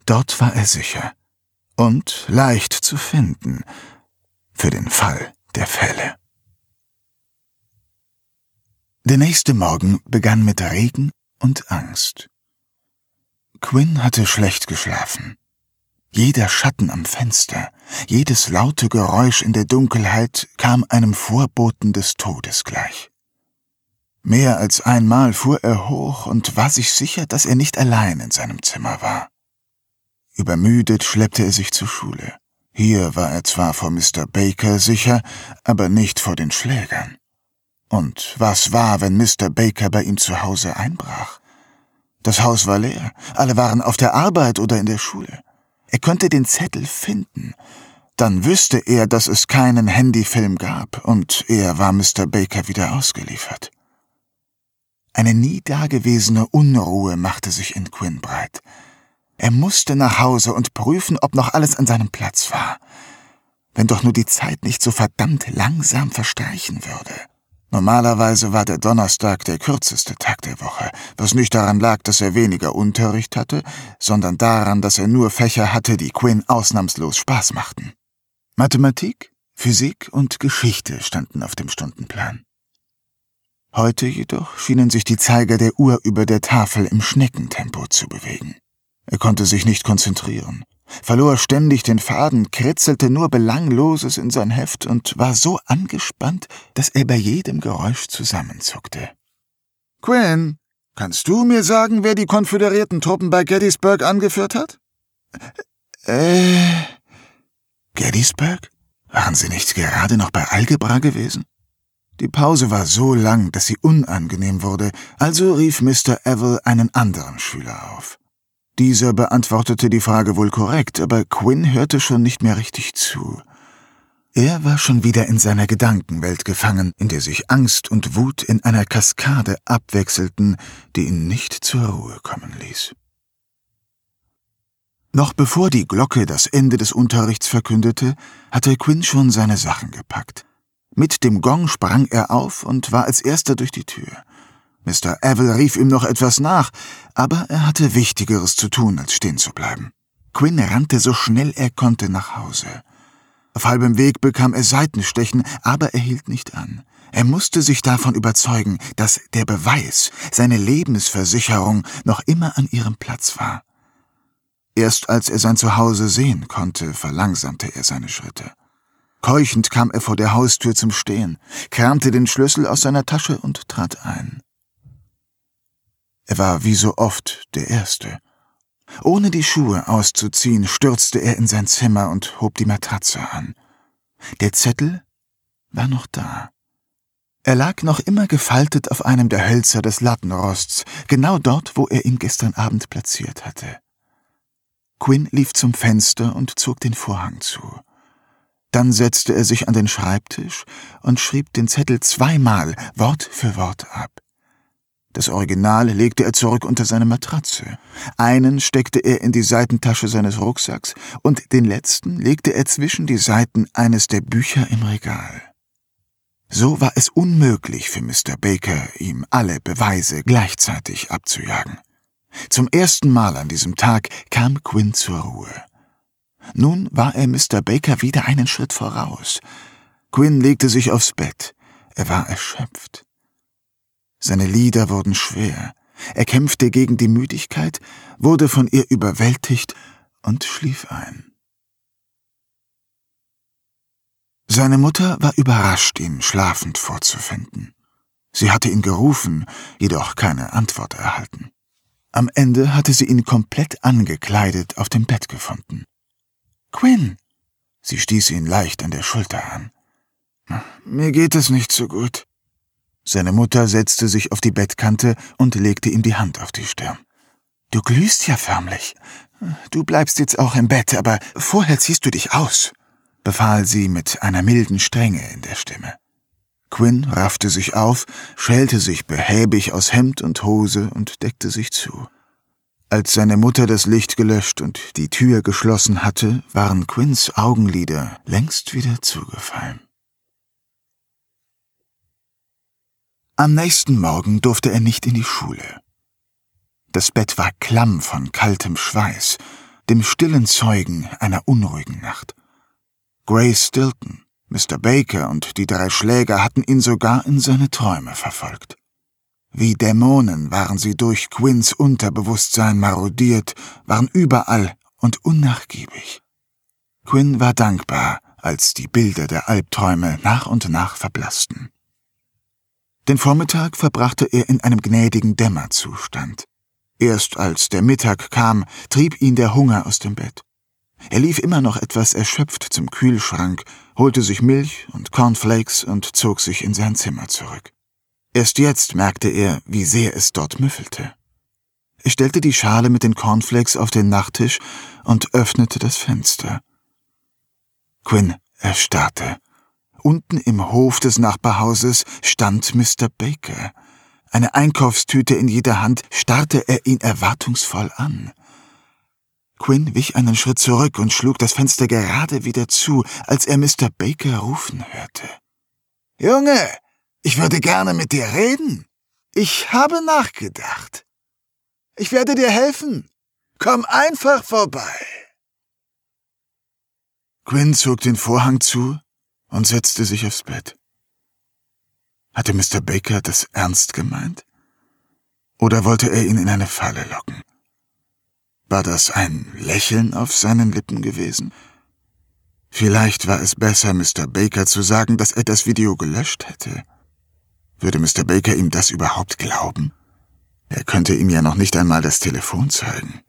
Dort war er sicher und leicht zu finden für den Fall der Fälle. Der nächste Morgen begann mit Regen und Angst. Quinn hatte schlecht geschlafen. Jeder Schatten am Fenster, jedes laute Geräusch in der Dunkelheit kam einem Vorboten des Todes gleich. Mehr als einmal fuhr er hoch und war sich sicher, dass er nicht allein in seinem Zimmer war. Übermüdet schleppte er sich zur Schule. Hier war er zwar vor Mr. Baker sicher, aber nicht vor den Schlägern. Und was war, wenn Mr. Baker bei ihm zu Hause einbrach? Das Haus war leer, alle waren auf der Arbeit oder in der Schule. Er könnte den Zettel finden. Dann wüsste er, dass es keinen Handyfilm gab, und er war Mr. Baker wieder ausgeliefert. Eine nie dagewesene Unruhe machte sich in Quinn breit. Er musste nach Hause und prüfen, ob noch alles an seinem Platz war. Wenn doch nur die Zeit nicht so verdammt langsam verstreichen würde. Normalerweise war der Donnerstag der kürzeste Tag der Woche, was nicht daran lag, dass er weniger Unterricht hatte, sondern daran, dass er nur Fächer hatte, die Quinn ausnahmslos Spaß machten. Mathematik, Physik und Geschichte standen auf dem Stundenplan. Heute jedoch schienen sich die Zeiger der Uhr über der Tafel im Schneckentempo zu bewegen. Er konnte sich nicht konzentrieren. Verlor ständig den Faden, kritzelte nur Belangloses in sein Heft und war so angespannt, dass er bei jedem Geräusch zusammenzuckte. Quinn, kannst du mir sagen, wer die konföderierten Truppen bei Gettysburg angeführt hat? Äh. Gettysburg? Waren Sie nicht gerade noch bei Algebra gewesen? Die Pause war so lang, dass sie unangenehm wurde, also rief Mr. Evil einen anderen Schüler auf. Dieser beantwortete die Frage wohl korrekt, aber Quinn hörte schon nicht mehr richtig zu. Er war schon wieder in seiner Gedankenwelt gefangen, in der sich Angst und Wut in einer Kaskade abwechselten, die ihn nicht zur Ruhe kommen ließ. Noch bevor die Glocke das Ende des Unterrichts verkündete, hatte Quinn schon seine Sachen gepackt. Mit dem Gong sprang er auf und war als erster durch die Tür. Mr. Evil rief ihm noch etwas nach, aber er hatte Wichtigeres zu tun, als stehen zu bleiben. Quinn rannte so schnell er konnte nach Hause. Auf halbem Weg bekam er Seitenstechen, aber er hielt nicht an. Er musste sich davon überzeugen, dass der Beweis, seine Lebensversicherung, noch immer an ihrem Platz war. Erst als er sein Zuhause sehen konnte, verlangsamte er seine Schritte. Keuchend kam er vor der Haustür zum Stehen, kramte den Schlüssel aus seiner Tasche und trat ein. Er war wie so oft der Erste. Ohne die Schuhe auszuziehen, stürzte er in sein Zimmer und hob die Matratze an. Der Zettel war noch da. Er lag noch immer gefaltet auf einem der Hölzer des Lattenrosts, genau dort, wo er ihn gestern Abend platziert hatte. Quinn lief zum Fenster und zog den Vorhang zu. Dann setzte er sich an den Schreibtisch und schrieb den Zettel zweimal Wort für Wort ab. Das Original legte er zurück unter seine Matratze. Einen steckte er in die Seitentasche seines Rucksacks und den letzten legte er zwischen die Seiten eines der Bücher im Regal. So war es unmöglich für Mr. Baker, ihm alle Beweise gleichzeitig abzujagen. Zum ersten Mal an diesem Tag kam Quinn zur Ruhe. Nun war er Mr. Baker wieder einen Schritt voraus. Quinn legte sich aufs Bett. Er war erschöpft. Seine Lieder wurden schwer. Er kämpfte gegen die Müdigkeit, wurde von ihr überwältigt und schlief ein. Seine Mutter war überrascht, ihn schlafend vorzufinden. Sie hatte ihn gerufen, jedoch keine Antwort erhalten. Am Ende hatte sie ihn komplett angekleidet auf dem Bett gefunden. Quinn! Sie stieß ihn leicht an der Schulter an. Mir geht es nicht so gut. Seine Mutter setzte sich auf die Bettkante und legte ihm die Hand auf die Stirn. Du glühst ja förmlich. Du bleibst jetzt auch im Bett, aber vorher ziehst du dich aus, befahl sie mit einer milden Strenge in der Stimme. Quinn raffte sich auf, schälte sich behäbig aus Hemd und Hose und deckte sich zu. Als seine Mutter das Licht gelöscht und die Tür geschlossen hatte, waren Quinns Augenlider längst wieder zugefallen. Am nächsten Morgen durfte er nicht in die Schule. Das Bett war klamm von kaltem Schweiß, dem stillen Zeugen einer unruhigen Nacht. Grace Stilton, Mr. Baker und die drei Schläger hatten ihn sogar in seine Träume verfolgt. Wie Dämonen waren sie durch Quinns Unterbewusstsein marodiert, waren überall und unnachgiebig. Quinn war dankbar, als die Bilder der Albträume nach und nach verblassten. Den Vormittag verbrachte er in einem gnädigen Dämmerzustand. Erst als der Mittag kam, trieb ihn der Hunger aus dem Bett. Er lief immer noch etwas erschöpft zum Kühlschrank, holte sich Milch und Cornflakes und zog sich in sein Zimmer zurück. Erst jetzt merkte er, wie sehr es dort müffelte. Er stellte die Schale mit den Cornflakes auf den Nachttisch und öffnete das Fenster. Quinn erstarrte. Unten im Hof des Nachbarhauses stand Mr. Baker. Eine Einkaufstüte in jeder Hand starrte er ihn erwartungsvoll an. Quinn wich einen Schritt zurück und schlug das Fenster gerade wieder zu, als er Mr. Baker rufen hörte. Junge, ich würde gerne mit dir reden. Ich habe nachgedacht. Ich werde dir helfen. Komm einfach vorbei. Quinn zog den Vorhang zu und setzte sich aufs Bett. Hatte Mr. Baker das ernst gemeint? Oder wollte er ihn in eine Falle locken? War das ein Lächeln auf seinen Lippen gewesen? Vielleicht war es besser, Mr. Baker zu sagen, dass er das Video gelöscht hätte. Würde Mr. Baker ihm das überhaupt glauben? Er könnte ihm ja noch nicht einmal das Telefon zeigen.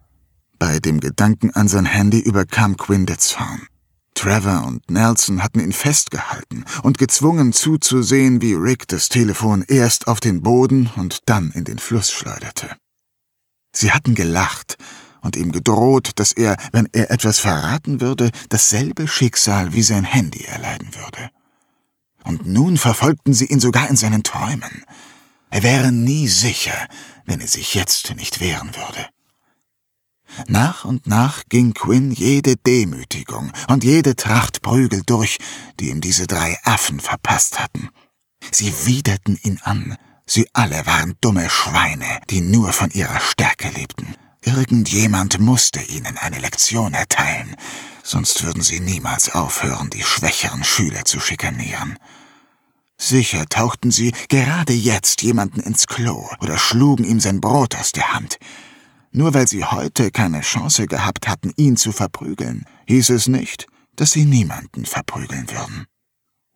Bei dem Gedanken an sein Handy überkam Quinn der Zorn. Trevor und Nelson hatten ihn festgehalten und gezwungen zuzusehen, wie Rick das Telefon erst auf den Boden und dann in den Fluss schleuderte. Sie hatten gelacht und ihm gedroht, dass er, wenn er etwas verraten würde, dasselbe Schicksal wie sein Handy erleiden würde. Und nun verfolgten sie ihn sogar in seinen Träumen. Er wäre nie sicher, wenn er sich jetzt nicht wehren würde. Nach und nach ging Quinn jede Demütigung und jede Tracht Prügel durch, die ihm diese drei Affen verpasst hatten. Sie widerten ihn an. Sie alle waren dumme Schweine, die nur von ihrer Stärke lebten. Irgendjemand musste ihnen eine Lektion erteilen, sonst würden sie niemals aufhören, die schwächeren Schüler zu schikanieren. Sicher tauchten sie gerade jetzt jemanden ins Klo oder schlugen ihm sein Brot aus der Hand. Nur weil sie heute keine Chance gehabt hatten, ihn zu verprügeln, hieß es nicht, dass sie niemanden verprügeln würden.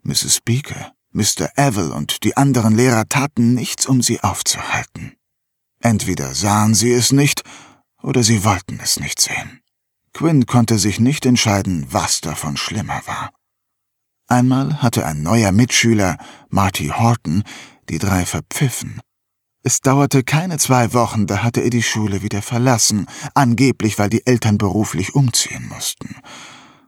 Mrs. Beaker, Mr. Evil und die anderen Lehrer taten nichts, um sie aufzuhalten. Entweder sahen sie es nicht, oder sie wollten es nicht sehen. Quinn konnte sich nicht entscheiden, was davon schlimmer war. Einmal hatte ein neuer Mitschüler, Marty Horton, die drei verpfiffen es dauerte keine zwei Wochen, da hatte er die Schule wieder verlassen, angeblich weil die Eltern beruflich umziehen mussten.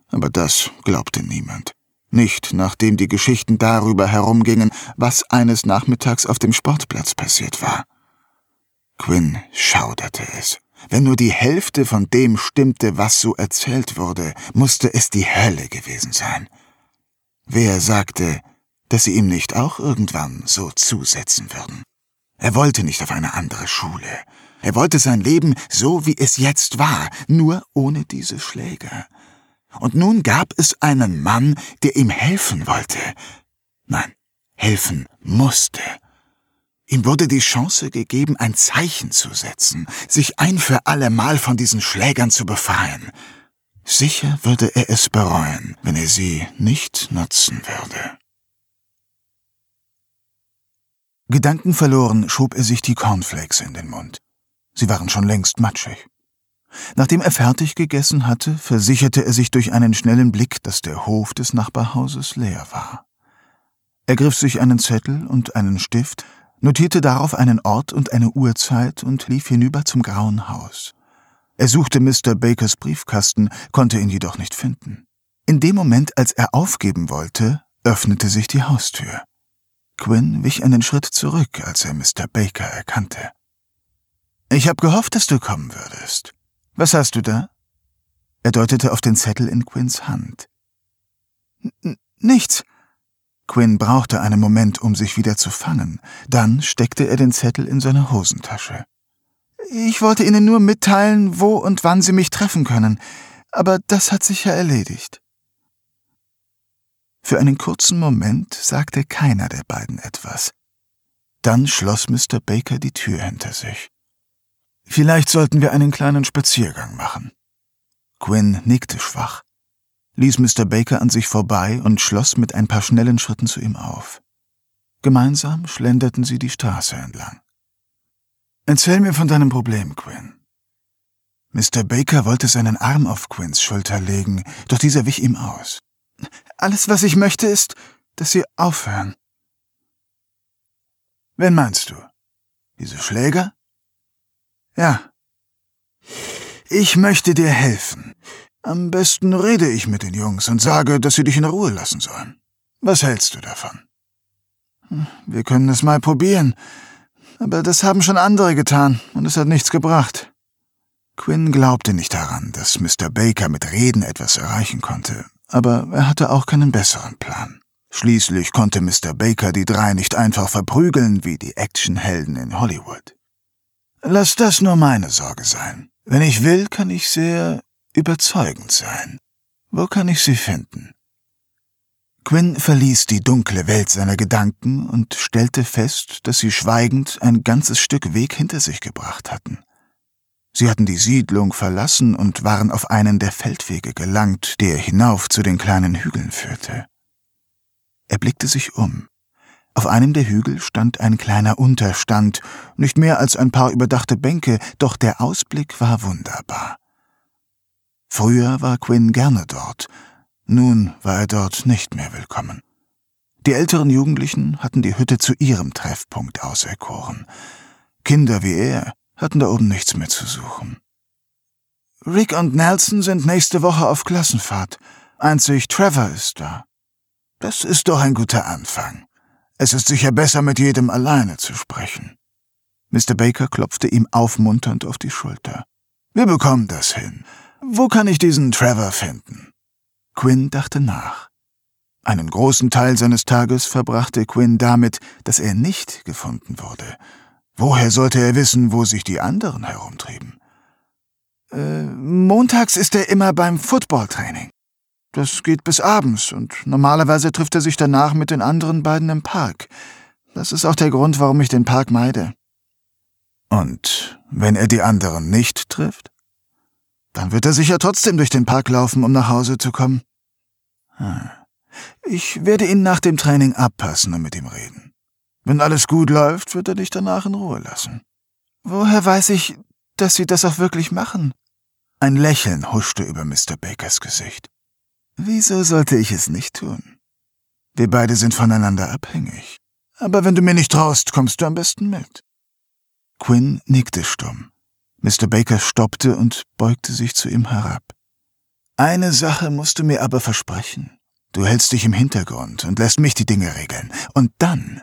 Aber das glaubte niemand. Nicht, nachdem die Geschichten darüber herumgingen, was eines Nachmittags auf dem Sportplatz passiert war. Quinn schauderte es. Wenn nur die Hälfte von dem stimmte, was so erzählt wurde, musste es die Hölle gewesen sein. Wer sagte, dass sie ihm nicht auch irgendwann so zusetzen würden? Er wollte nicht auf eine andere Schule. Er wollte sein Leben so, wie es jetzt war, nur ohne diese Schläge. Und nun gab es einen Mann, der ihm helfen wollte. Nein, helfen musste. Ihm wurde die Chance gegeben, ein Zeichen zu setzen, sich ein für allemal von diesen Schlägern zu befreien. Sicher würde er es bereuen, wenn er sie nicht nutzen würde. Gedankenverloren schob er sich die Cornflakes in den Mund. Sie waren schon längst matschig. Nachdem er fertig gegessen hatte, versicherte er sich durch einen schnellen Blick, dass der Hof des Nachbarhauses leer war. Er griff sich einen Zettel und einen Stift, notierte darauf einen Ort und eine Uhrzeit und lief hinüber zum grauen Haus. Er suchte Mr. Bakers Briefkasten, konnte ihn jedoch nicht finden. In dem Moment, als er aufgeben wollte, öffnete sich die Haustür. Quinn wich einen Schritt zurück, als er Mr. Baker erkannte. Ich hab gehofft, dass du kommen würdest. Was hast du da? Er deutete auf den Zettel in Quinns Hand. N nichts. Quinn brauchte einen Moment, um sich wieder zu fangen. Dann steckte er den Zettel in seine Hosentasche. Ich wollte Ihnen nur mitteilen, wo und wann Sie mich treffen können, aber das hat sich ja erledigt. Für einen kurzen Moment sagte keiner der beiden etwas. Dann schloss Mr. Baker die Tür hinter sich. Vielleicht sollten wir einen kleinen Spaziergang machen. Quinn nickte schwach, ließ Mr. Baker an sich vorbei und schloss mit ein paar schnellen Schritten zu ihm auf. Gemeinsam schlenderten sie die Straße entlang. Erzähl mir von deinem Problem, Quinn. Mr. Baker wollte seinen Arm auf Quinns Schulter legen, doch dieser wich ihm aus. Alles, was ich möchte, ist, dass Sie aufhören. Wen meinst du? Diese Schläger? Ja. Ich möchte dir helfen. Am besten rede ich mit den Jungs und sage, dass sie dich in Ruhe lassen sollen. Was hältst du davon? Hm, wir können es mal probieren. Aber das haben schon andere getan, und es hat nichts gebracht. Quinn glaubte nicht daran, dass Mr. Baker mit Reden etwas erreichen konnte, aber er hatte auch keinen besseren Plan. Schließlich konnte Mr. Baker die drei nicht einfach verprügeln wie die Actionhelden in Hollywood. Lass das nur meine Sorge sein. Wenn ich will, kann ich sehr überzeugend sein. Wo kann ich sie finden? Quinn verließ die dunkle Welt seiner Gedanken und stellte fest, dass sie schweigend ein ganzes Stück Weg hinter sich gebracht hatten. Sie hatten die Siedlung verlassen und waren auf einen der Feldwege gelangt, der hinauf zu den kleinen Hügeln führte. Er blickte sich um. Auf einem der Hügel stand ein kleiner Unterstand, nicht mehr als ein paar überdachte Bänke, doch der Ausblick war wunderbar. Früher war Quinn gerne dort, nun war er dort nicht mehr willkommen. Die älteren Jugendlichen hatten die Hütte zu ihrem Treffpunkt auserkoren. Kinder wie er hatten da oben nichts mehr zu suchen. Rick und Nelson sind nächste Woche auf Klassenfahrt. Einzig Trevor ist da. Das ist doch ein guter Anfang. Es ist sicher besser, mit jedem alleine zu sprechen. Mr. Baker klopfte ihm aufmunternd auf die Schulter. Wir bekommen das hin. Wo kann ich diesen Trevor finden? Quinn dachte nach. Einen großen Teil seines Tages verbrachte Quinn damit, dass er nicht gefunden wurde. Woher sollte er wissen, wo sich die anderen herumtrieben? Äh, montags ist er immer beim Footballtraining. Das geht bis abends und normalerweise trifft er sich danach mit den anderen beiden im Park. Das ist auch der Grund, warum ich den Park meide. Und wenn er die anderen nicht trifft? Dann wird er sicher trotzdem durch den Park laufen, um nach Hause zu kommen. Hm. Ich werde ihn nach dem Training abpassen und mit ihm reden. Wenn alles gut läuft, wird er dich danach in Ruhe lassen. Woher weiß ich, dass Sie das auch wirklich machen? Ein Lächeln huschte über Mr. Bakers Gesicht. Wieso sollte ich es nicht tun? Wir beide sind voneinander abhängig. Aber wenn du mir nicht traust, kommst du am besten mit. Quinn nickte stumm. Mr. Baker stoppte und beugte sich zu ihm herab. Eine Sache musst du mir aber versprechen. Du hältst dich im Hintergrund und lässt mich die Dinge regeln. Und dann,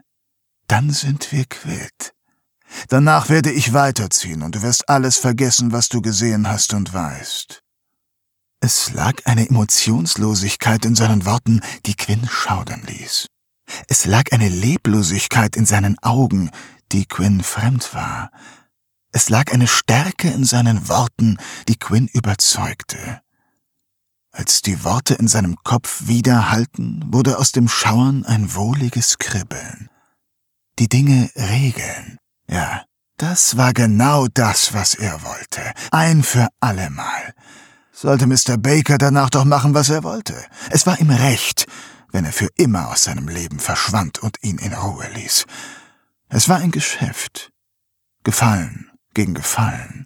dann sind wir quitt. Danach werde ich weiterziehen und du wirst alles vergessen, was du gesehen hast und weißt. Es lag eine Emotionslosigkeit in seinen Worten, die Quinn schaudern ließ. Es lag eine Leblosigkeit in seinen Augen, die Quinn fremd war. Es lag eine Stärke in seinen Worten, die Quinn überzeugte. Als die Worte in seinem Kopf widerhallten, wurde aus dem Schauern ein wohliges Kribbeln. Die Dinge regeln. Ja, das war genau das, was er wollte. Ein für allemal. Sollte Mr. Baker danach doch machen, was er wollte. Es war ihm recht, wenn er für immer aus seinem Leben verschwand und ihn in Ruhe ließ. Es war ein Geschäft. Gefallen gegen Gefallen.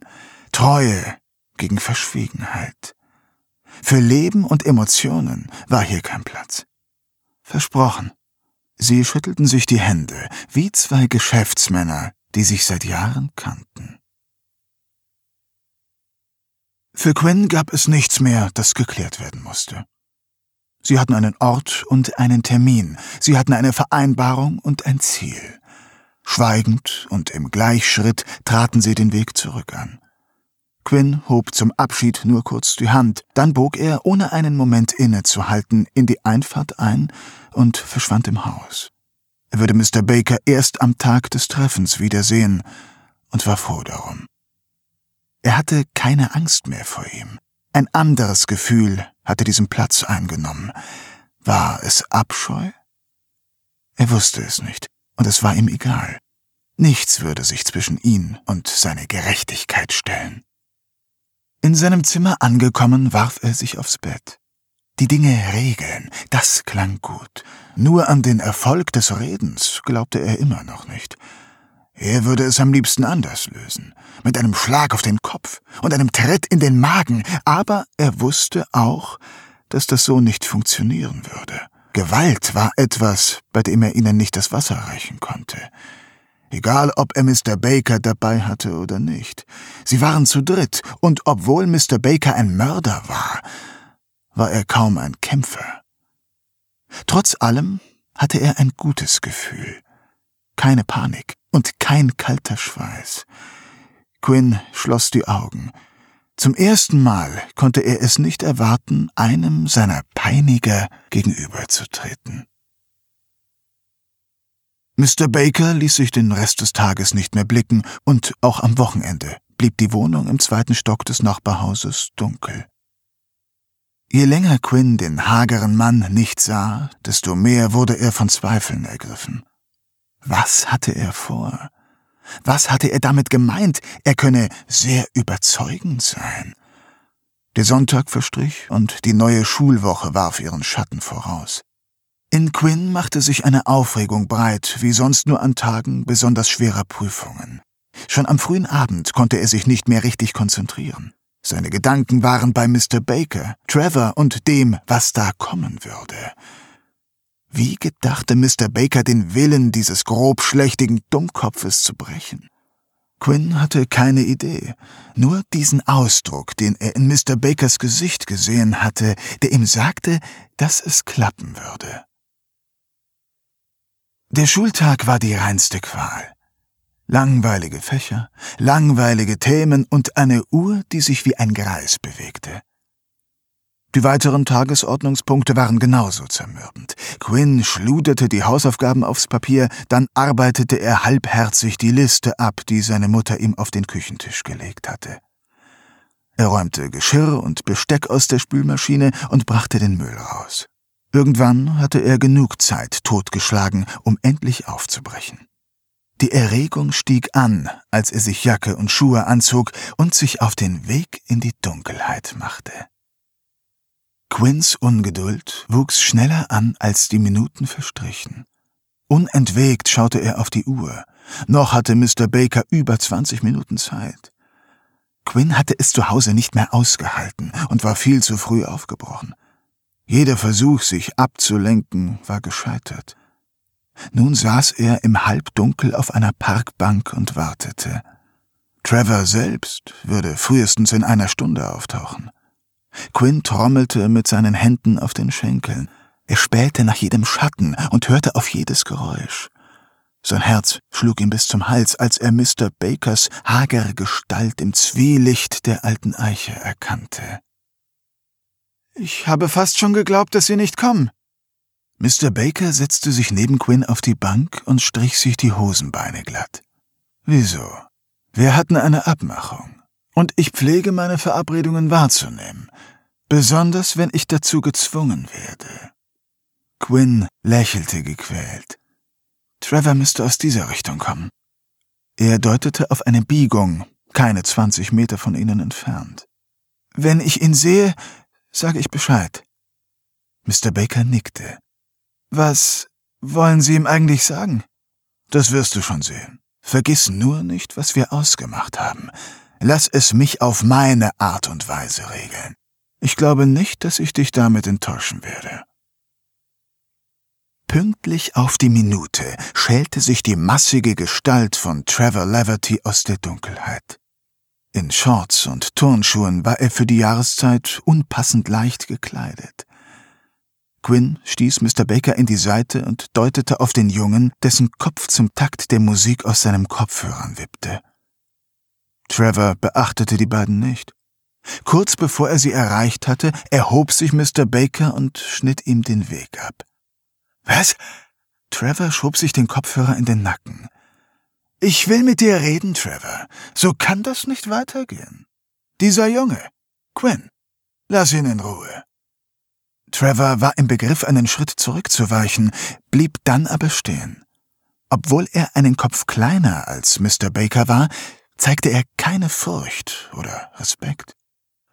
Treue gegen Verschwiegenheit. Für Leben und Emotionen war hier kein Platz. Versprochen. Sie schüttelten sich die Hände, wie zwei Geschäftsmänner, die sich seit Jahren kannten. Für Quinn gab es nichts mehr, das geklärt werden musste. Sie hatten einen Ort und einen Termin, sie hatten eine Vereinbarung und ein Ziel. Schweigend und im Gleichschritt traten sie den Weg zurück an. Quinn hob zum Abschied nur kurz die Hand, dann bog er, ohne einen Moment innezuhalten, in die Einfahrt ein und verschwand im Haus. Er würde Mr. Baker erst am Tag des Treffens wiedersehen und war froh darum. Er hatte keine Angst mehr vor ihm. Ein anderes Gefühl hatte diesen Platz eingenommen. War es Abscheu? Er wusste es nicht, und es war ihm egal. Nichts würde sich zwischen ihn und seine Gerechtigkeit stellen. In seinem Zimmer angekommen, warf er sich aufs Bett. Die Dinge regeln, das klang gut. Nur an den Erfolg des Redens glaubte er immer noch nicht. Er würde es am liebsten anders lösen, mit einem Schlag auf den Kopf und einem Tritt in den Magen, aber er wusste auch, dass das so nicht funktionieren würde. Gewalt war etwas, bei dem er ihnen nicht das Wasser reichen konnte. Egal, ob er Mr. Baker dabei hatte oder nicht. Sie waren zu dritt, und obwohl Mr. Baker ein Mörder war, war er kaum ein Kämpfer. Trotz allem hatte er ein gutes Gefühl. Keine Panik und kein kalter Schweiß. Quinn schloss die Augen. Zum ersten Mal konnte er es nicht erwarten, einem seiner Peiniger gegenüberzutreten. Mr. Baker ließ sich den Rest des Tages nicht mehr blicken, und auch am Wochenende blieb die Wohnung im zweiten Stock des Nachbarhauses dunkel. Je länger Quinn den hageren Mann nicht sah, desto mehr wurde er von Zweifeln ergriffen. Was hatte er vor? Was hatte er damit gemeint? Er könne sehr überzeugend sein. Der Sonntag verstrich und die neue Schulwoche warf ihren Schatten voraus. In Quinn machte sich eine Aufregung breit, wie sonst nur an Tagen besonders schwerer Prüfungen. Schon am frühen Abend konnte er sich nicht mehr richtig konzentrieren. Seine Gedanken waren bei Mr. Baker, Trevor und dem, was da kommen würde. Wie gedachte Mr. Baker den Willen dieses grobschlächtigen Dummkopfes zu brechen? Quinn hatte keine Idee, nur diesen Ausdruck, den er in Mr. Bakers Gesicht gesehen hatte, der ihm sagte, dass es klappen würde. Der Schultag war die reinste Qual. Langweilige Fächer, langweilige Themen und eine Uhr, die sich wie ein Greis bewegte. Die weiteren Tagesordnungspunkte waren genauso zermürbend. Quinn schluderte die Hausaufgaben aufs Papier, dann arbeitete er halbherzig die Liste ab, die seine Mutter ihm auf den Küchentisch gelegt hatte. Er räumte Geschirr und Besteck aus der Spülmaschine und brachte den Müll raus. Irgendwann hatte er genug Zeit totgeschlagen, um endlich aufzubrechen. Die Erregung stieg an, als er sich Jacke und Schuhe anzog und sich auf den Weg in die Dunkelheit machte. Quinns Ungeduld wuchs schneller an, als die Minuten verstrichen. Unentwegt schaute er auf die Uhr. Noch hatte Mr. Baker über 20 Minuten Zeit. Quinn hatte es zu Hause nicht mehr ausgehalten und war viel zu früh aufgebrochen. Jeder Versuch, sich abzulenken, war gescheitert. Nun saß er im Halbdunkel auf einer Parkbank und wartete. Trevor selbst würde frühestens in einer Stunde auftauchen. Quinn trommelte mit seinen Händen auf den Schenkeln. Er spähte nach jedem Schatten und hörte auf jedes Geräusch. Sein Herz schlug ihm bis zum Hals, als er Mr. Bakers hagere Gestalt im Zwielicht der alten Eiche erkannte. Ich habe fast schon geglaubt, dass Sie nicht kommen. Mr. Baker setzte sich neben Quinn auf die Bank und strich sich die Hosenbeine glatt. Wieso? Wir hatten eine Abmachung und ich pflege meine Verabredungen wahrzunehmen, besonders wenn ich dazu gezwungen werde. Quinn lächelte gequält. Trevor müsste aus dieser Richtung kommen. Er deutete auf eine Biegung, keine zwanzig Meter von ihnen entfernt. Wenn ich ihn sehe, sage ich Bescheid. Mr. Baker nickte. Was wollen Sie ihm eigentlich sagen? Das wirst du schon sehen. Vergiss nur nicht, was wir ausgemacht haben. Lass es mich auf meine Art und Weise regeln. Ich glaube nicht, dass ich dich damit enttäuschen werde. Pünktlich auf die Minute schälte sich die massige Gestalt von Trevor Leverty aus der Dunkelheit. In Shorts und Turnschuhen war er für die Jahreszeit unpassend leicht gekleidet. Quinn stieß Mr. Baker in die Seite und deutete auf den Jungen, dessen Kopf zum Takt der Musik aus seinem Kopfhörern wippte. Trevor beachtete die beiden nicht. Kurz bevor er sie erreicht hatte, erhob sich Mr. Baker und schnitt ihm den Weg ab. Was? Trevor schob sich den Kopfhörer in den Nacken. Ich will mit dir reden, Trevor. So kann das nicht weitergehen. Dieser Junge, Quinn, lass ihn in Ruhe. Trevor war im Begriff, einen Schritt zurückzuweichen, blieb dann aber stehen. Obwohl er einen Kopf kleiner als Mr. Baker war, zeigte er keine Furcht oder Respekt.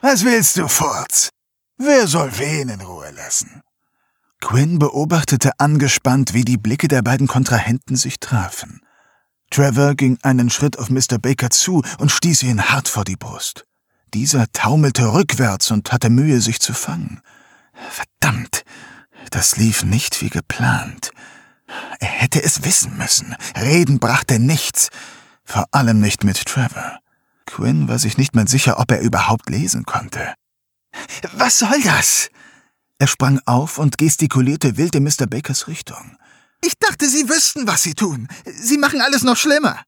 Was willst du, Furz? Wer soll wen in Ruhe lassen? Quinn beobachtete angespannt, wie die Blicke der beiden Kontrahenten sich trafen. Trevor ging einen Schritt auf Mr. Baker zu und stieß ihn hart vor die Brust. Dieser taumelte rückwärts und hatte Mühe, sich zu fangen. Verdammt, das lief nicht wie geplant. Er hätte es wissen müssen. Reden brachte nichts. Vor allem nicht mit Trevor. Quinn war sich nicht mehr sicher, ob er überhaupt lesen konnte. Was soll das? Er sprang auf und gestikulierte wild in Mr. Bakers Richtung. Ich dachte, Sie wüssten, was Sie tun. Sie machen alles noch schlimmer.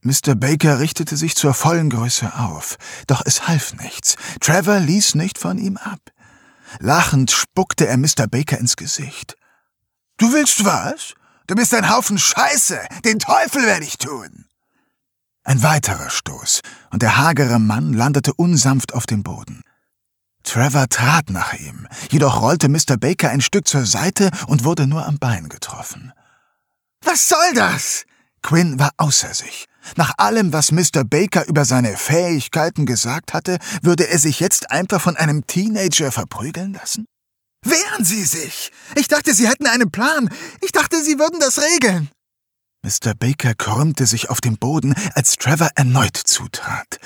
Mr. Baker richtete sich zur vollen Größe auf, doch es half nichts. Trevor ließ nicht von ihm ab. Lachend spuckte er Mr. Baker ins Gesicht. Du willst was? Du bist ein Haufen Scheiße. Den Teufel werde ich tun. Ein weiterer Stoß, und der hagere Mann landete unsanft auf dem Boden. Trevor trat nach ihm, jedoch rollte Mr. Baker ein Stück zur Seite und wurde nur am Bein getroffen. Was soll das? Quinn war außer sich. Nach allem, was Mr. Baker über seine Fähigkeiten gesagt hatte, würde er sich jetzt einfach von einem Teenager verprügeln lassen? Wehren Sie sich! Ich dachte, Sie hätten einen Plan. Ich dachte, Sie würden das regeln. Mr. Baker krümmte sich auf dem Boden, als Trevor erneut zutrat.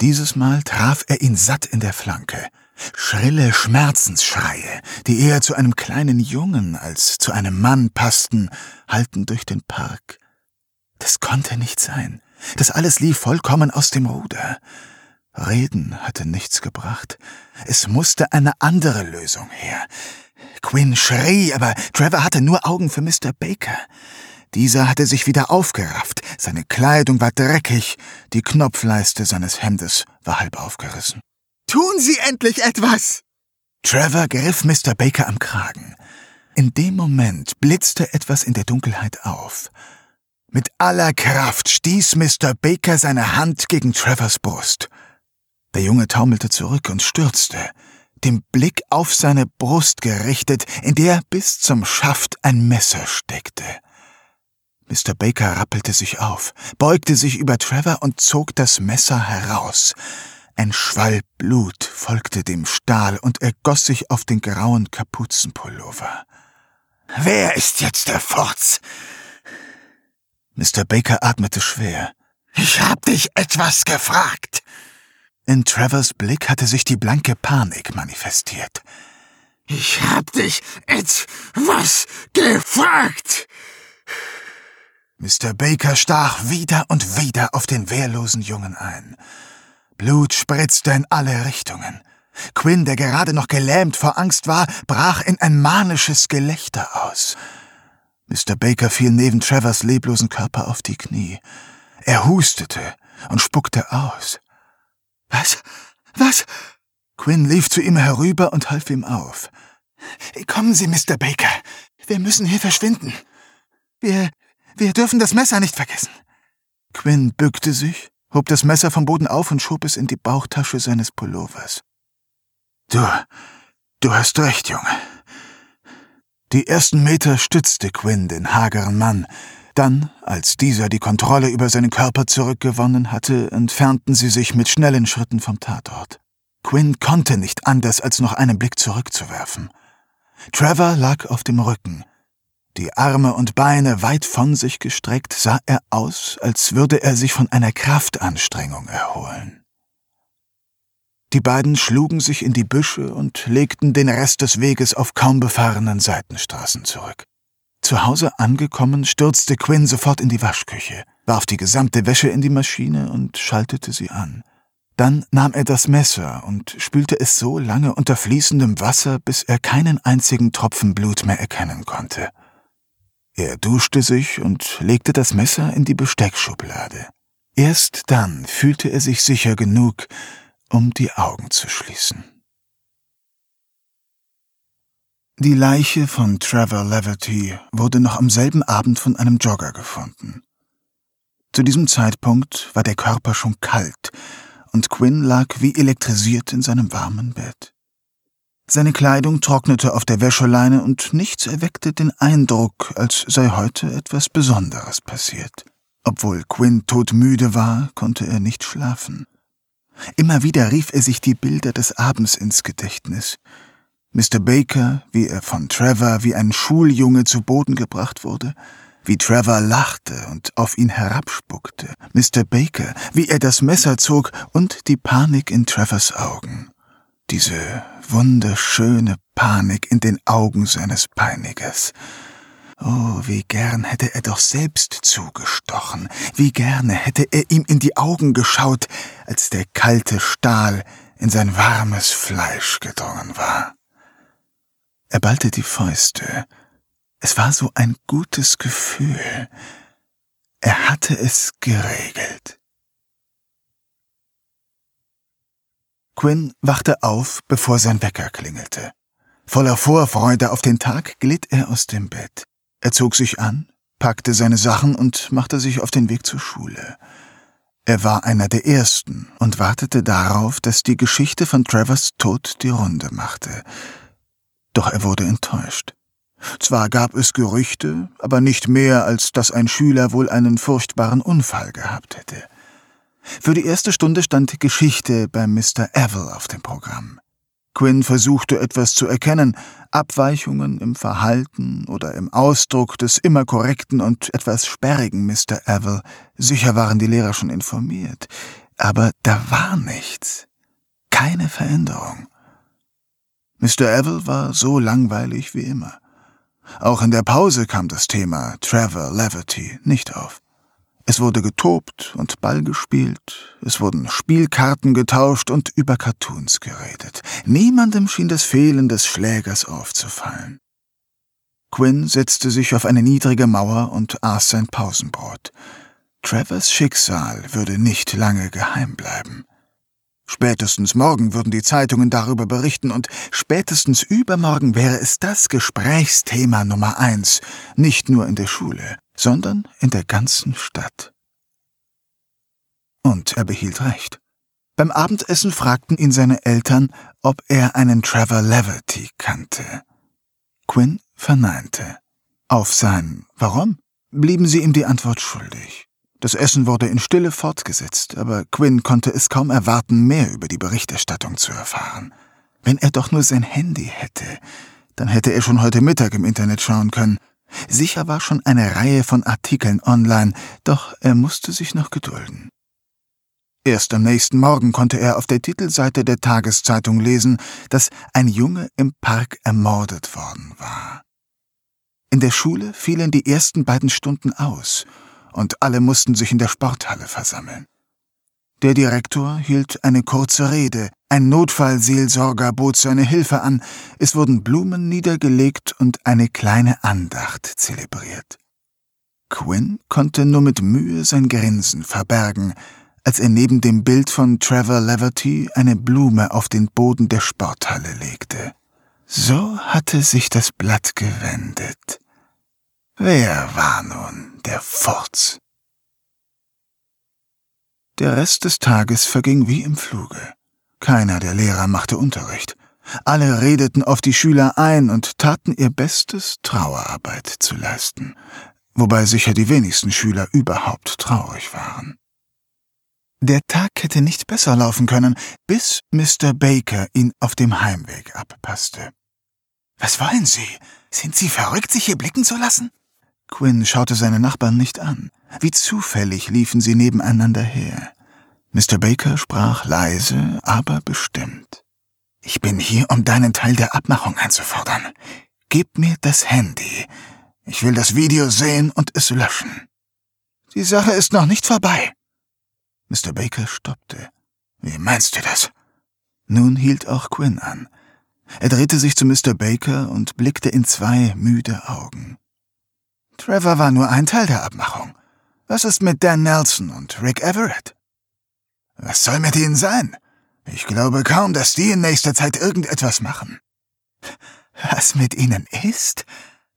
Dieses Mal traf er ihn satt in der Flanke. Schrille Schmerzensschreie, die eher zu einem kleinen Jungen als zu einem Mann passten, hallten durch den Park. Das konnte nicht sein. Das alles lief vollkommen aus dem Ruder. Reden hatte nichts gebracht. Es musste eine andere Lösung her. Quinn schrie, aber Trevor hatte nur Augen für Mr. Baker. Dieser hatte sich wieder aufgerafft, seine Kleidung war dreckig, die Knopfleiste seines Hemdes war halb aufgerissen. Tun Sie endlich etwas! Trevor griff Mr. Baker am Kragen. In dem Moment blitzte etwas in der Dunkelheit auf. Mit aller Kraft stieß Mr. Baker seine Hand gegen Trevors Brust. Der Junge taumelte zurück und stürzte, den Blick auf seine Brust gerichtet, in der bis zum Schaft ein Messer steckte. Mr. Baker rappelte sich auf, beugte sich über Trevor und zog das Messer heraus. Ein Schwall Blut folgte dem Stahl und ergoss sich auf den grauen Kapuzenpullover. Wer ist jetzt der Furz? Mr. Baker atmete schwer. Ich hab dich etwas gefragt. In Trevors Blick hatte sich die blanke Panik manifestiert. Ich hab dich etwas gefragt. Mr. Baker stach wieder und wieder auf den wehrlosen Jungen ein. Blut spritzte in alle Richtungen. Quinn, der gerade noch gelähmt vor Angst war, brach in ein manisches Gelächter aus. Mr. Baker fiel neben Trevors leblosen Körper auf die Knie. Er hustete und spuckte aus. Was? Was? Quinn lief zu ihm herüber und half ihm auf. Kommen Sie, Mr. Baker. Wir müssen hier verschwinden. Wir wir dürfen das Messer nicht vergessen. Quinn bückte sich, hob das Messer vom Boden auf und schob es in die Bauchtasche seines Pullovers. Du, du hast recht, Junge. Die ersten Meter stützte Quinn den hageren Mann. Dann, als dieser die Kontrolle über seinen Körper zurückgewonnen hatte, entfernten sie sich mit schnellen Schritten vom Tatort. Quinn konnte nicht anders, als noch einen Blick zurückzuwerfen. Trevor lag auf dem Rücken, die Arme und Beine weit von sich gestreckt, sah er aus, als würde er sich von einer Kraftanstrengung erholen. Die beiden schlugen sich in die Büsche und legten den Rest des Weges auf kaum befahrenen Seitenstraßen zurück. Zu Hause angekommen, stürzte Quinn sofort in die Waschküche, warf die gesamte Wäsche in die Maschine und schaltete sie an. Dann nahm er das Messer und spülte es so lange unter fließendem Wasser, bis er keinen einzigen Tropfen Blut mehr erkennen konnte. Er duschte sich und legte das Messer in die Besteckschublade. Erst dann fühlte er sich sicher genug, um die Augen zu schließen. Die Leiche von Trevor Leverty wurde noch am selben Abend von einem Jogger gefunden. Zu diesem Zeitpunkt war der Körper schon kalt und Quinn lag wie elektrisiert in seinem warmen Bett. Seine Kleidung trocknete auf der Wäscheleine und nichts erweckte den Eindruck, als sei heute etwas Besonderes passiert. Obwohl Quinn todmüde war, konnte er nicht schlafen. Immer wieder rief er sich die Bilder des Abends ins Gedächtnis. Mr. Baker, wie er von Trevor wie ein Schuljunge zu Boden gebracht wurde, wie Trevor lachte und auf ihn herabspuckte, Mr. Baker, wie er das Messer zog und die Panik in Trevors Augen. Diese wunderschöne Panik in den Augen seines Peinigers. Oh, wie gern hätte er doch selbst zugestochen, wie gerne hätte er ihm in die Augen geschaut, als der kalte Stahl in sein warmes Fleisch gedrungen war. Er ballte die Fäuste. Es war so ein gutes Gefühl. Er hatte es geregelt. Quinn wachte auf, bevor sein Wecker klingelte. Voller Vorfreude auf den Tag glitt er aus dem Bett. Er zog sich an, packte seine Sachen und machte sich auf den Weg zur Schule. Er war einer der Ersten und wartete darauf, dass die Geschichte von Travers Tod die Runde machte. Doch er wurde enttäuscht. Zwar gab es Gerüchte, aber nicht mehr, als dass ein Schüler wohl einen furchtbaren Unfall gehabt hätte. Für die erste Stunde stand Geschichte bei Mr. Evil auf dem Programm. Quinn versuchte etwas zu erkennen, Abweichungen im Verhalten oder im Ausdruck des immer korrekten und etwas sperrigen Mr. Evil. Sicher waren die Lehrer schon informiert. Aber da war nichts. Keine Veränderung. Mr. Evil war so langweilig wie immer. Auch in der Pause kam das Thema Trevor Levity nicht auf. Es wurde getobt und Ball gespielt, es wurden Spielkarten getauscht und über Cartoons geredet. Niemandem schien das Fehlen des Schlägers aufzufallen. Quinn setzte sich auf eine niedrige Mauer und aß sein Pausenbrot. Trevors Schicksal würde nicht lange geheim bleiben. Spätestens morgen würden die Zeitungen darüber berichten und spätestens übermorgen wäre es das Gesprächsthema Nummer eins, nicht nur in der Schule, sondern in der ganzen Stadt. Und er behielt recht. Beim Abendessen fragten ihn seine Eltern, ob er einen Trevor Leverty kannte. Quinn verneinte. Auf sein Warum blieben sie ihm die Antwort schuldig. Das Essen wurde in Stille fortgesetzt, aber Quinn konnte es kaum erwarten, mehr über die Berichterstattung zu erfahren. Wenn er doch nur sein Handy hätte, dann hätte er schon heute Mittag im Internet schauen können. Sicher war schon eine Reihe von Artikeln online, doch er musste sich noch gedulden. Erst am nächsten Morgen konnte er auf der Titelseite der Tageszeitung lesen, dass ein Junge im Park ermordet worden war. In der Schule fielen die ersten beiden Stunden aus, und alle mussten sich in der Sporthalle versammeln. Der Direktor hielt eine kurze Rede, ein Notfallseelsorger bot seine Hilfe an, es wurden Blumen niedergelegt und eine kleine Andacht zelebriert. Quinn konnte nur mit Mühe sein Grinsen verbergen, als er neben dem Bild von Trevor Leverty eine Blume auf den Boden der Sporthalle legte. So hatte sich das Blatt gewendet. Wer war nun der Furz? Der Rest des Tages verging wie im Fluge. Keiner der Lehrer machte Unterricht. Alle redeten auf die Schüler ein und taten ihr Bestes, Trauerarbeit zu leisten, wobei sicher die wenigsten Schüler überhaupt traurig waren. Der Tag hätte nicht besser laufen können, bis Mr. Baker ihn auf dem Heimweg abpasste. Was wollen Sie? Sind Sie verrückt, sich hier blicken zu lassen? Quinn schaute seine Nachbarn nicht an. Wie zufällig liefen sie nebeneinander her. Mr. Baker sprach leise, aber bestimmt. Ich bin hier, um deinen Teil der Abmachung einzufordern. Gib mir das Handy. Ich will das Video sehen und es löschen. Die Sache ist noch nicht vorbei. Mr. Baker stoppte. Wie meinst du das? Nun hielt auch Quinn an. Er drehte sich zu Mr. Baker und blickte in zwei müde Augen. Trevor war nur ein Teil der Abmachung. Was ist mit Dan Nelson und Rick Everett? Was soll mit ihnen sein? Ich glaube kaum, dass die in nächster Zeit irgendetwas machen. Was mit ihnen ist?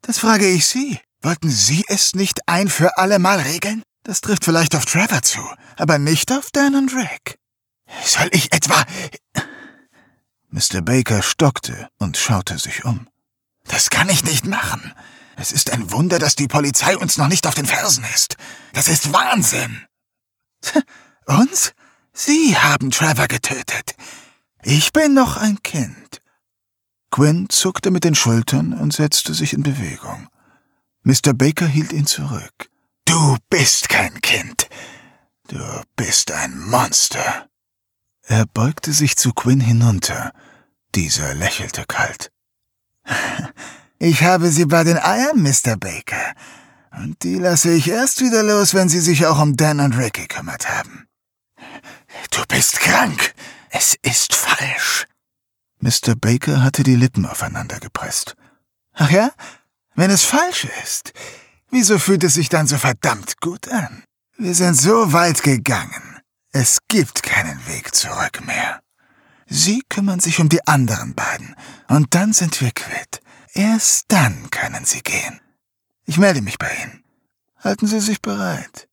Das frage ich Sie. Wollten Sie es nicht ein für alle Mal regeln? Das trifft vielleicht auf Trevor zu, aber nicht auf Dan und Rick. Soll ich etwa... Mr. Baker stockte und schaute sich um. Das kann ich nicht machen. Es ist ein Wunder, dass die Polizei uns noch nicht auf den Fersen ist. Das ist Wahnsinn. [LAUGHS] Uns? Sie haben Trevor getötet. Ich bin noch ein Kind. Quinn zuckte mit den Schultern und setzte sich in Bewegung. Mr. Baker hielt ihn zurück. Du bist kein Kind. Du bist ein Monster. Er beugte sich zu Quinn hinunter. Dieser lächelte kalt. [LAUGHS] Ich habe sie bei den Eiern, Mr. Baker. Und die lasse ich erst wieder los, wenn sie sich auch um Dan und Rick gekümmert haben. Du bist krank. Es ist falsch. Mr. Baker hatte die Lippen aufeinander gepresst. Ach ja? Wenn es falsch ist, wieso fühlt es sich dann so verdammt gut an? Wir sind so weit gegangen. Es gibt keinen Weg zurück mehr. Sie kümmern sich um die anderen beiden, und dann sind wir quitt. Erst dann können Sie gehen. Ich melde mich bei Ihnen. Halten Sie sich bereit.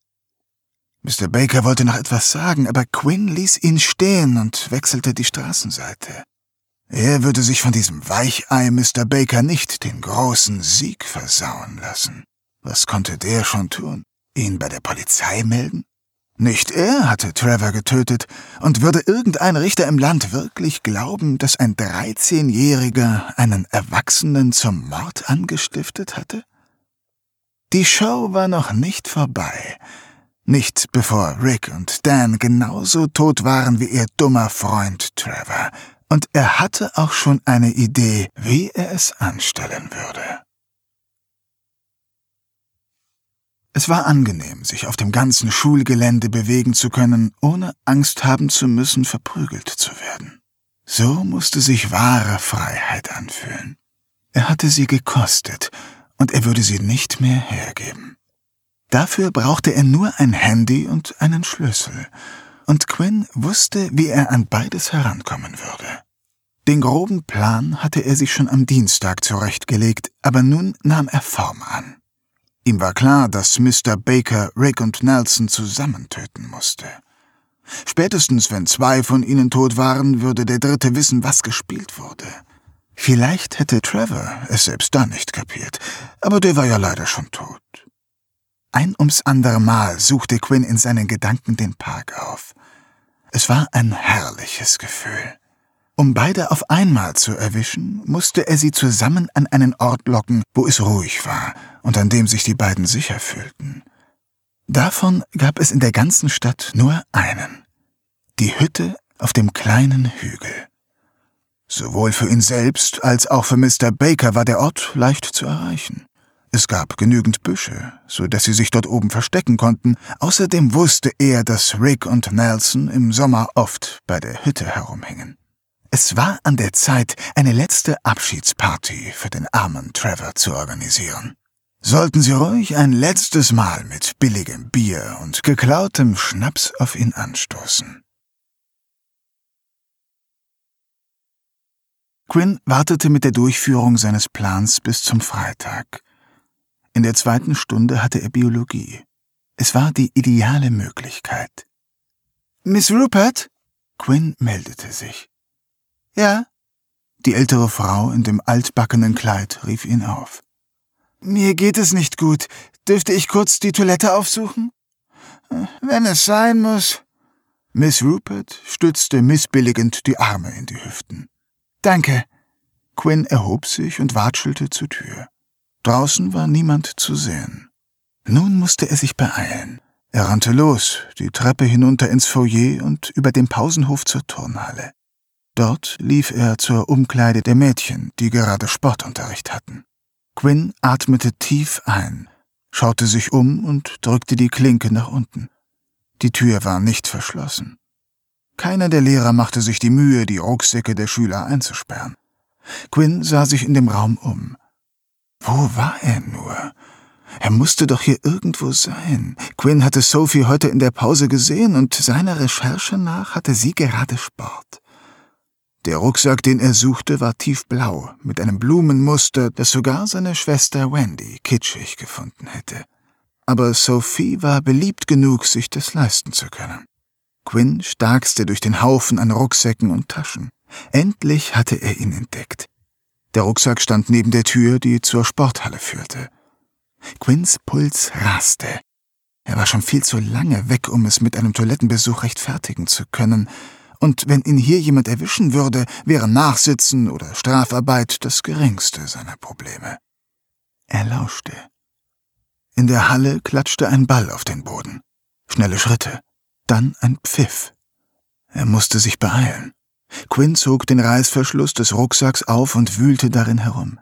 Mr. Baker wollte noch etwas sagen, aber Quinn ließ ihn stehen und wechselte die Straßenseite. Er würde sich von diesem Weichei Mr. Baker nicht den großen Sieg versauen lassen. Was konnte der schon tun? Ihn bei der Polizei melden? Nicht er hatte Trevor getötet, und würde irgendein Richter im Land wirklich glauben, dass ein 13-Jähriger einen Erwachsenen zum Mord angestiftet hatte? Die Show war noch nicht vorbei. Nicht bevor Rick und Dan genauso tot waren wie ihr dummer Freund Trevor. Und er hatte auch schon eine Idee, wie er es anstellen würde. Es war angenehm, sich auf dem ganzen Schulgelände bewegen zu können, ohne Angst haben zu müssen, verprügelt zu werden. So musste sich wahre Freiheit anfühlen. Er hatte sie gekostet, und er würde sie nicht mehr hergeben. Dafür brauchte er nur ein Handy und einen Schlüssel, und Quinn wusste, wie er an beides herankommen würde. Den groben Plan hatte er sich schon am Dienstag zurechtgelegt, aber nun nahm er Form an. Ihm war klar, dass Mr. Baker Rick und Nelson zusammen töten musste. Spätestens wenn zwei von ihnen tot waren, würde der dritte wissen, was gespielt wurde. Vielleicht hätte Trevor es selbst dann nicht kapiert, aber der war ja leider schon tot. Ein ums andere Mal suchte Quinn in seinen Gedanken den Park auf. Es war ein herrliches Gefühl. Um beide auf einmal zu erwischen, musste er sie zusammen an einen Ort locken, wo es ruhig war und an dem sich die beiden sicher fühlten. Davon gab es in der ganzen Stadt nur einen. Die Hütte auf dem kleinen Hügel. Sowohl für ihn selbst als auch für Mr. Baker war der Ort leicht zu erreichen. Es gab genügend Büsche, so dass sie sich dort oben verstecken konnten. Außerdem wusste er, dass Rick und Nelson im Sommer oft bei der Hütte herumhingen. Es war an der Zeit, eine letzte Abschiedsparty für den armen Trevor zu organisieren. Sollten Sie ruhig ein letztes Mal mit billigem Bier und geklautem Schnaps auf ihn anstoßen. Quinn wartete mit der Durchführung seines Plans bis zum Freitag. In der zweiten Stunde hatte er Biologie. Es war die ideale Möglichkeit. Miss Rupert? Quinn meldete sich. Ja? Die ältere Frau in dem altbackenen Kleid rief ihn auf. Mir geht es nicht gut. Dürfte ich kurz die Toilette aufsuchen? Wenn es sein muss. Miss Rupert stützte missbilligend die Arme in die Hüften. Danke. Quinn erhob sich und watschelte zur Tür. Draußen war niemand zu sehen. Nun musste er sich beeilen. Er rannte los, die Treppe hinunter ins Foyer und über den Pausenhof zur Turnhalle. Dort lief er zur Umkleide der Mädchen, die gerade Sportunterricht hatten. Quinn atmete tief ein, schaute sich um und drückte die Klinke nach unten. Die Tür war nicht verschlossen. Keiner der Lehrer machte sich die Mühe, die Rucksäcke der Schüler einzusperren. Quinn sah sich in dem Raum um. Wo war er nur? Er musste doch hier irgendwo sein. Quinn hatte Sophie heute in der Pause gesehen und seiner Recherche nach hatte sie gerade Sport. Der Rucksack, den er suchte, war tiefblau, mit einem Blumenmuster, das sogar seine Schwester Wendy kitschig gefunden hätte. Aber Sophie war beliebt genug, sich das leisten zu können. Quinn starkste durch den Haufen an Rucksäcken und Taschen. Endlich hatte er ihn entdeckt. Der Rucksack stand neben der Tür, die zur Sporthalle führte. Quinns Puls raste. Er war schon viel zu lange weg, um es mit einem Toilettenbesuch rechtfertigen zu können, und wenn ihn hier jemand erwischen würde, wäre Nachsitzen oder Strafarbeit das geringste seiner Probleme. Er lauschte. In der Halle klatschte ein Ball auf den Boden. Schnelle Schritte. Dann ein Pfiff. Er musste sich beeilen. Quinn zog den Reißverschluss des Rucksacks auf und wühlte darin herum.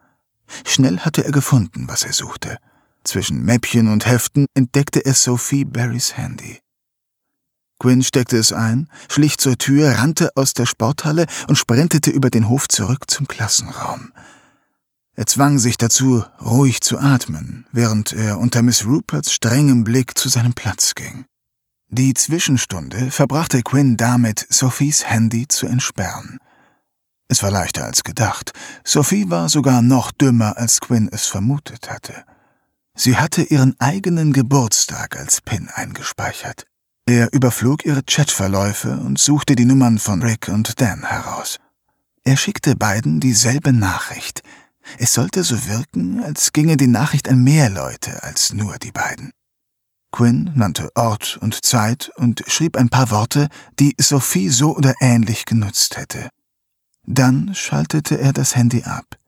Schnell hatte er gefunden, was er suchte. Zwischen Mäppchen und Heften entdeckte er Sophie Barrys Handy. Quinn steckte es ein, schlich zur Tür, rannte aus der Sporthalle und sprintete über den Hof zurück zum Klassenraum. Er zwang sich dazu, ruhig zu atmen, während er unter Miss Ruperts strengem Blick zu seinem Platz ging. Die Zwischenstunde verbrachte Quinn damit, Sophies Handy zu entsperren. Es war leichter als gedacht. Sophie war sogar noch dümmer, als Quinn es vermutet hatte. Sie hatte ihren eigenen Geburtstag als PIN eingespeichert. Er überflog ihre Chatverläufe und suchte die Nummern von Rick und Dan heraus. Er schickte beiden dieselbe Nachricht. Es sollte so wirken, als ginge die Nachricht an mehr Leute als nur die beiden. Quinn nannte Ort und Zeit und schrieb ein paar Worte, die Sophie so oder ähnlich genutzt hätte. Dann schaltete er das Handy ab.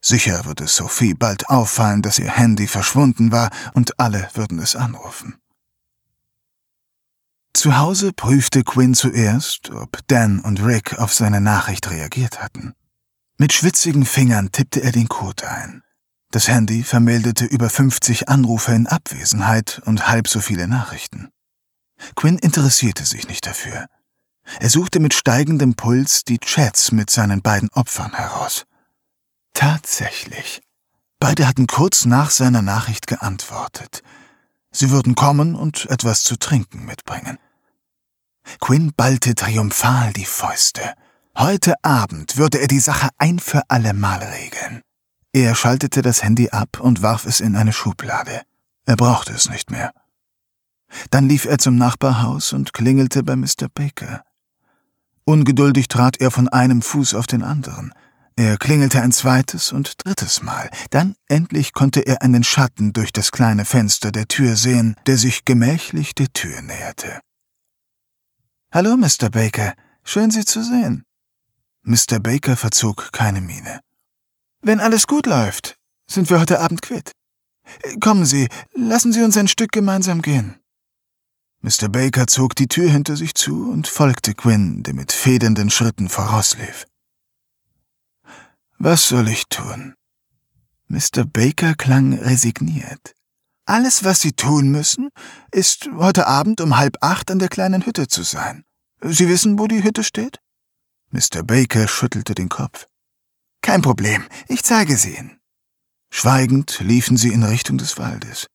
Sicher würde Sophie bald auffallen, dass ihr Handy verschwunden war und alle würden es anrufen. Zu Hause prüfte Quinn zuerst, ob Dan und Rick auf seine Nachricht reagiert hatten. Mit schwitzigen Fingern tippte er den Code ein. Das Handy vermeldete über 50 Anrufe in Abwesenheit und halb so viele Nachrichten. Quinn interessierte sich nicht dafür. Er suchte mit steigendem Puls die Chats mit seinen beiden Opfern heraus. Tatsächlich. Beide hatten kurz nach seiner Nachricht geantwortet. Sie würden kommen und etwas zu trinken mitbringen. Quinn ballte triumphal die Fäuste. Heute Abend würde er die Sache ein für alle Mal regeln. Er schaltete das Handy ab und warf es in eine Schublade. Er brauchte es nicht mehr. Dann lief er zum Nachbarhaus und klingelte bei Mr. Baker. Ungeduldig trat er von einem Fuß auf den anderen. Er klingelte ein zweites und drittes Mal. Dann endlich konnte er einen Schatten durch das kleine Fenster der Tür sehen, der sich gemächlich der Tür näherte. Hallo, Mr. Baker. Schön, Sie zu sehen. Mr. Baker verzog keine Miene. Wenn alles gut läuft, sind wir heute Abend quitt. Kommen Sie, lassen Sie uns ein Stück gemeinsam gehen. Mr. Baker zog die Tür hinter sich zu und folgte Quinn, der mit federnden Schritten vorauslief. Was soll ich tun? Mr. Baker klang resigniert. Alles, was Sie tun müssen, ist heute Abend um halb acht an der kleinen Hütte zu sein. Sie wissen, wo die Hütte steht? Mr. Baker schüttelte den Kopf. Kein Problem, ich zeige sie Ihnen. Schweigend liefen sie in Richtung des Waldes.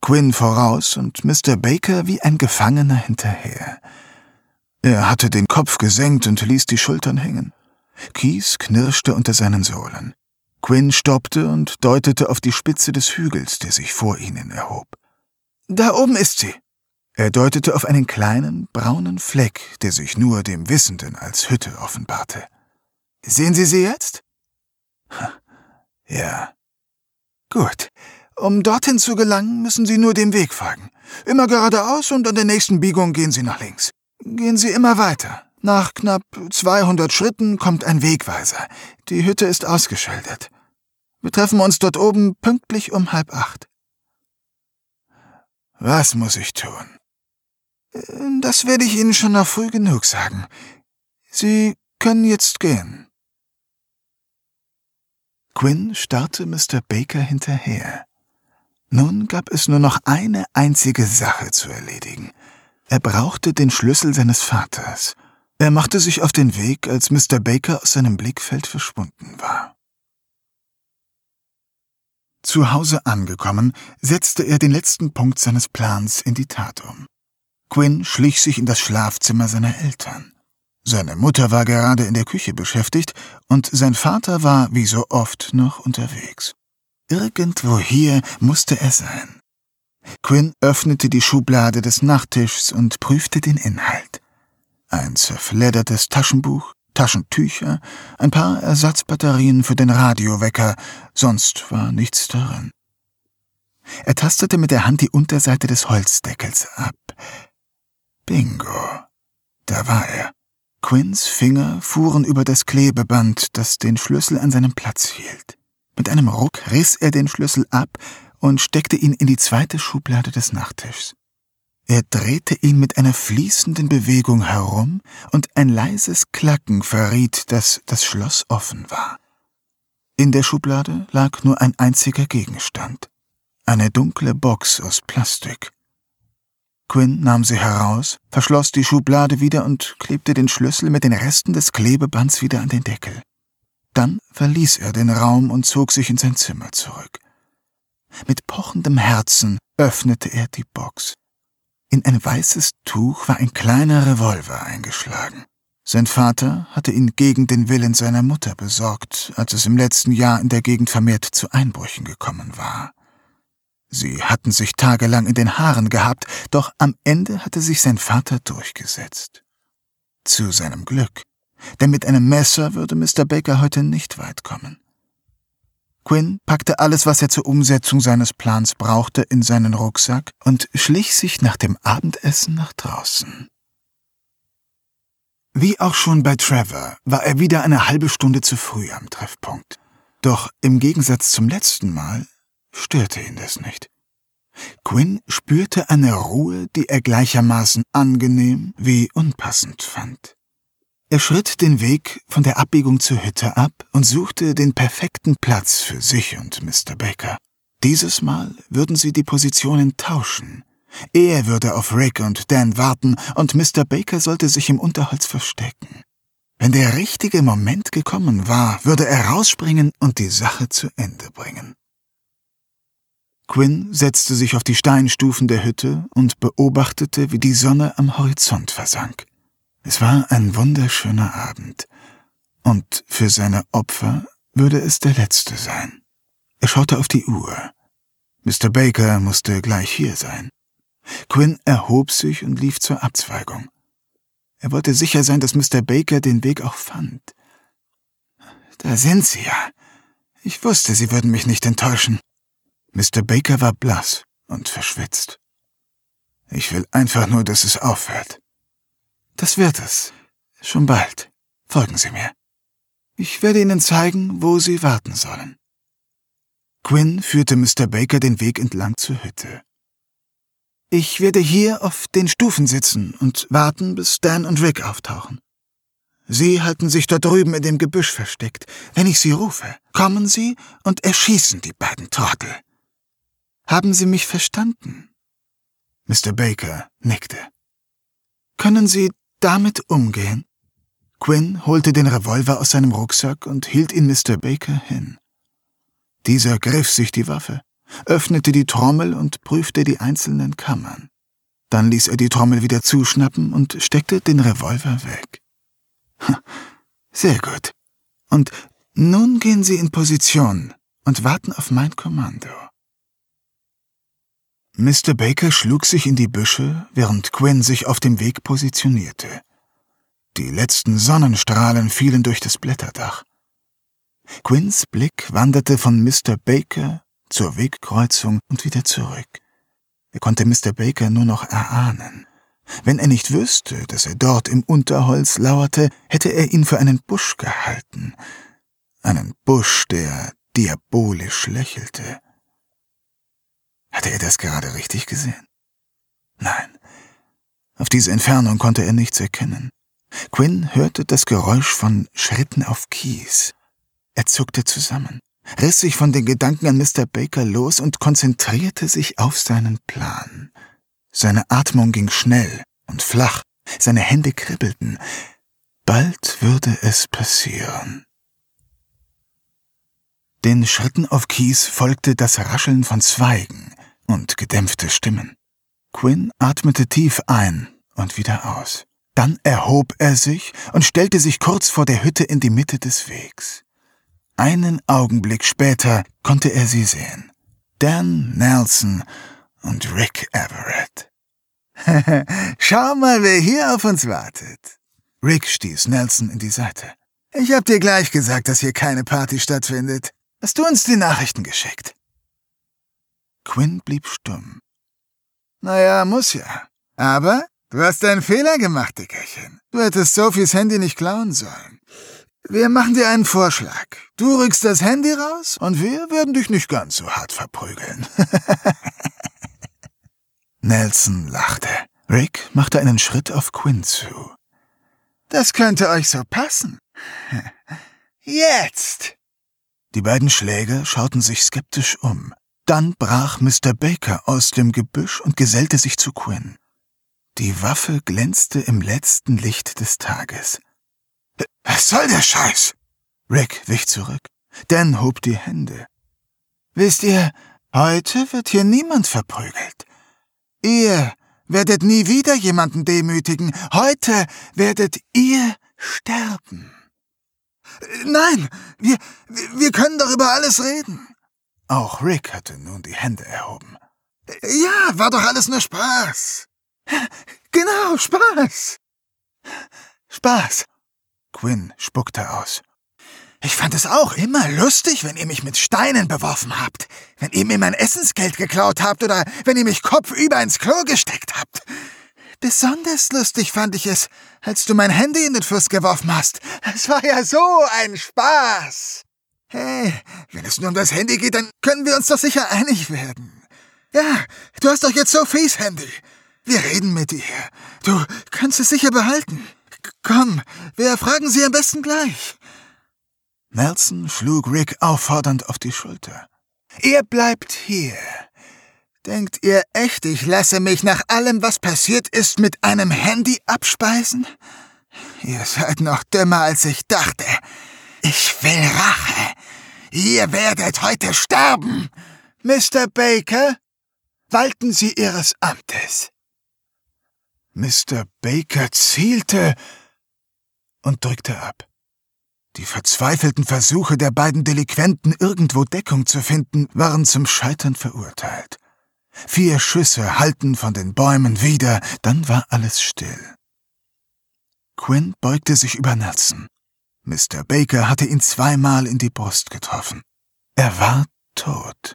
Quinn voraus und Mr. Baker wie ein Gefangener hinterher. Er hatte den Kopf gesenkt und ließ die Schultern hängen. Kies knirschte unter seinen Sohlen. Quinn stoppte und deutete auf die Spitze des Hügels, der sich vor ihnen erhob. Da oben ist sie. Er deutete auf einen kleinen, braunen Fleck, der sich nur dem Wissenden als Hütte offenbarte. Sehen Sie sie jetzt? [LAUGHS] Ja. Gut. Um dorthin zu gelangen, müssen Sie nur dem Weg folgen. Immer geradeaus und an der nächsten Biegung gehen Sie nach links. Gehen Sie immer weiter. Nach knapp 200 Schritten kommt ein Wegweiser. Die Hütte ist ausgeschildert. Wir treffen uns dort oben pünktlich um halb acht. Was muss ich tun? Das werde ich Ihnen schon noch früh genug sagen. Sie können jetzt gehen. Quinn starrte Mr. Baker hinterher. Nun gab es nur noch eine einzige Sache zu erledigen. Er brauchte den Schlüssel seines Vaters. Er machte sich auf den Weg, als Mr. Baker aus seinem Blickfeld verschwunden war. Zu Hause angekommen, setzte er den letzten Punkt seines Plans in die Tat um. Quinn schlich sich in das Schlafzimmer seiner Eltern. Seine Mutter war gerade in der Küche beschäftigt und sein Vater war, wie so oft, noch unterwegs. Irgendwo hier musste er sein. Quinn öffnete die Schublade des Nachttischs und prüfte den Inhalt ein zerfleddertes Taschenbuch, Taschentücher, ein paar Ersatzbatterien für den Radiowecker, sonst war nichts darin. Er tastete mit der Hand die Unterseite des Holzdeckels ab. Bingo. Da war er. Quinns Finger fuhren über das Klebeband, das den Schlüssel an seinem Platz hielt. Mit einem Ruck riss er den Schlüssel ab und steckte ihn in die zweite Schublade des Nachttischs. Er drehte ihn mit einer fließenden Bewegung herum, und ein leises Klacken verriet, dass das Schloss offen war. In der Schublade lag nur ein einziger Gegenstand, eine dunkle Box aus Plastik. Quinn nahm sie heraus, verschloss die Schublade wieder und klebte den Schlüssel mit den Resten des Klebebands wieder an den Deckel. Dann verließ er den Raum und zog sich in sein Zimmer zurück. Mit pochendem Herzen öffnete er die Box. In ein weißes Tuch war ein kleiner Revolver eingeschlagen. Sein Vater hatte ihn gegen den Willen seiner Mutter besorgt, als es im letzten Jahr in der Gegend vermehrt zu Einbrüchen gekommen war. Sie hatten sich tagelang in den Haaren gehabt, doch am Ende hatte sich sein Vater durchgesetzt. Zu seinem Glück. denn mit einem Messer würde Mr. Baker heute nicht weit kommen. Quinn packte alles, was er zur Umsetzung seines Plans brauchte, in seinen Rucksack und schlich sich nach dem Abendessen nach draußen. Wie auch schon bei Trevor war er wieder eine halbe Stunde zu früh am Treffpunkt. Doch im Gegensatz zum letzten Mal störte ihn das nicht. Quinn spürte eine Ruhe, die er gleichermaßen angenehm wie unpassend fand. Er schritt den Weg von der Abbiegung zur Hütte ab und suchte den perfekten Platz für sich und Mr. Baker. Dieses Mal würden sie die Positionen tauschen. Er würde auf Rick und Dan warten und Mr. Baker sollte sich im Unterholz verstecken. Wenn der richtige Moment gekommen war, würde er rausspringen und die Sache zu Ende bringen. Quinn setzte sich auf die Steinstufen der Hütte und beobachtete, wie die Sonne am Horizont versank. Es war ein wunderschöner Abend, und für seine Opfer würde es der letzte sein. Er schaute auf die Uhr. Mr. Baker musste gleich hier sein. Quinn erhob sich und lief zur Abzweigung. Er wollte sicher sein, dass Mr. Baker den Weg auch fand. Da sind Sie ja. Ich wusste, Sie würden mich nicht enttäuschen. Mr. Baker war blass und verschwitzt. Ich will einfach nur, dass es aufhört. Das wird es. Schon bald. Folgen Sie mir. Ich werde Ihnen zeigen, wo Sie warten sollen. Quinn führte Mr. Baker den Weg entlang zur Hütte. Ich werde hier auf den Stufen sitzen und warten, bis Dan und Rick auftauchen. Sie halten sich da drüben in dem Gebüsch versteckt. Wenn ich Sie rufe, kommen Sie und erschießen die beiden Trottel. Haben Sie mich verstanden? Mr. Baker nickte. Können Sie damit umgehen? Quinn holte den Revolver aus seinem Rucksack und hielt ihn Mr. Baker hin. Dieser griff sich die Waffe, öffnete die Trommel und prüfte die einzelnen Kammern. Dann ließ er die Trommel wieder zuschnappen und steckte den Revolver weg. Sehr gut. Und nun gehen Sie in Position und warten auf mein Kommando. Mr. Baker schlug sich in die Büsche, während Quinn sich auf dem Weg positionierte. Die letzten Sonnenstrahlen fielen durch das Blätterdach. Quinns Blick wanderte von Mr. Baker zur Wegkreuzung und wieder zurück. Er konnte Mr. Baker nur noch erahnen. Wenn er nicht wüsste, dass er dort im Unterholz lauerte, hätte er ihn für einen Busch gehalten. Einen Busch, der diabolisch lächelte. Hatte er das gerade richtig gesehen? Nein. Auf diese Entfernung konnte er nichts erkennen. Quinn hörte das Geräusch von Schritten auf Kies. Er zuckte zusammen, riss sich von den Gedanken an Mr. Baker los und konzentrierte sich auf seinen Plan. Seine Atmung ging schnell und flach, seine Hände kribbelten. Bald würde es passieren. Den Schritten auf Kies folgte das Rascheln von Zweigen, und gedämpfte Stimmen. Quinn atmete tief ein und wieder aus. Dann erhob er sich und stellte sich kurz vor der Hütte in die Mitte des Wegs. Einen Augenblick später konnte er sie sehen. Dan Nelson und Rick Everett. [LAUGHS] Schau mal, wer hier auf uns wartet. Rick stieß Nelson in die Seite. Ich hab dir gleich gesagt, dass hier keine Party stattfindet. Hast du uns die Nachrichten geschickt? Quinn blieb stumm. Naja, muss ja. Aber du hast einen Fehler gemacht, Dickerchen. Du hättest Sophies Handy nicht klauen sollen. Wir machen dir einen Vorschlag. Du rückst das Handy raus und wir werden dich nicht ganz so hart verprügeln. [LAUGHS] Nelson lachte. Rick machte einen Schritt auf Quinn zu. Das könnte euch so passen. [LAUGHS] Jetzt! Die beiden Schläger schauten sich skeptisch um. Dann brach Mr. Baker aus dem Gebüsch und gesellte sich zu Quinn. Die Waffe glänzte im letzten Licht des Tages. Was soll der Scheiß? Rick wich zurück. Dan hob die Hände. Wisst ihr, heute wird hier niemand verprügelt. Ihr werdet nie wieder jemanden demütigen. Heute werdet ihr sterben. Nein, wir, wir können doch über alles reden. Auch Rick hatte nun die Hände erhoben. Ja, war doch alles nur Spaß. [LAUGHS] Genau, Spaß. Spaß. Quinn spuckte aus. Ich fand es auch immer lustig, wenn ihr mich mit Steinen beworfen habt, wenn ihr mir mein Essensgeld geklaut habt oder wenn ihr mich kopfüber ins Klo gesteckt habt. Besonders lustig fand ich es, als du mein Handy in den Fluss geworfen hast. Es war ja so ein Spaß. Hey, wenn es nur um das Handy geht, dann können wir uns doch sicher einig werden. Ja, du hast doch jetzt so fies Handy. Wir reden mit dir. Du kannst es sicher behalten. Komm, wir fragen sie am besten gleich. Nelson schlug Rick auffordernd auf die Schulter. Ihr bleibt hier. Denkt ihr echt, ich lasse mich nach allem, was passiert ist, mit einem Handy abspeisen? Ihr seid noch dümmer, als ich dachte. Ich will Rache. Ihr werdet heute sterben. Mr. Baker, walten Sie Ihres Amtes. Mr. Baker zielte und drückte ab. Die verzweifelten Versuche der beiden Delinquenten, irgendwo Deckung zu finden, waren zum Scheitern verurteilt. Vier Schüsse hallten von den Bäumen wieder, dann war alles still. Quinn beugte sich über Nelson. Mr. Baker hatte ihn zweimal in die Brust getroffen. Er war tot.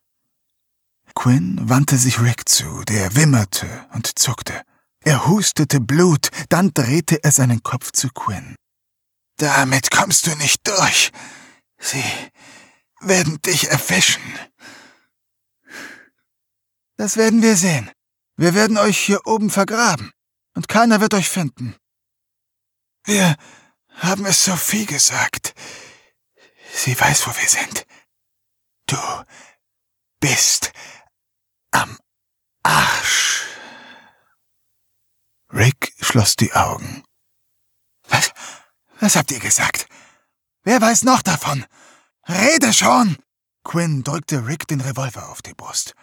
Quinn wandte sich Rick zu, der wimmerte und zuckte. Er hustete Blut, dann drehte er seinen Kopf zu Quinn. Damit kommst du nicht durch. Sie werden dich erwischen. Das werden wir sehen. Wir werden euch hier oben vergraben. Und keiner wird euch finden. Wir haben es Sophie gesagt. Sie weiß, wo wir sind. Du bist am Arsch. Rick schloss die Augen. Was? Was habt ihr gesagt? Wer weiß noch davon? Rede schon! Quinn drückte Rick den Revolver auf die Brust.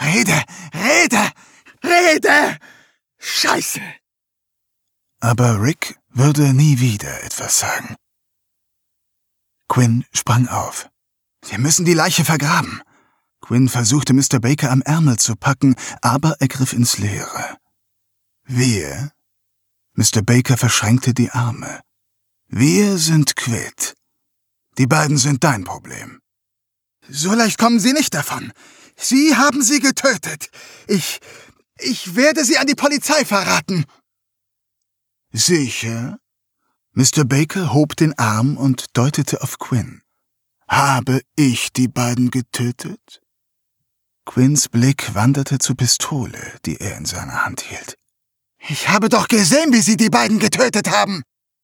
Rede! Rede! Rede! Scheiße! Aber Rick würde nie wieder etwas sagen. Quinn sprang auf. Wir müssen die Leiche vergraben. Quinn versuchte Mr. Baker am Ärmel zu packen, aber er griff ins Leere. Wir? Mr. Baker verschränkte die Arme. Wir sind quitt. Die beiden sind dein Problem. So leicht kommen Sie nicht davon. Sie haben sie getötet. Ich. Ich werde sie an die Polizei verraten. Sicher? Mr. Baker hob den Arm und deutete auf Quinn. Habe ich die beiden getötet? Quinns Blick wanderte zur Pistole, die er in seiner Hand hielt. Ich habe doch gesehen, wie Sie die beiden getötet haben.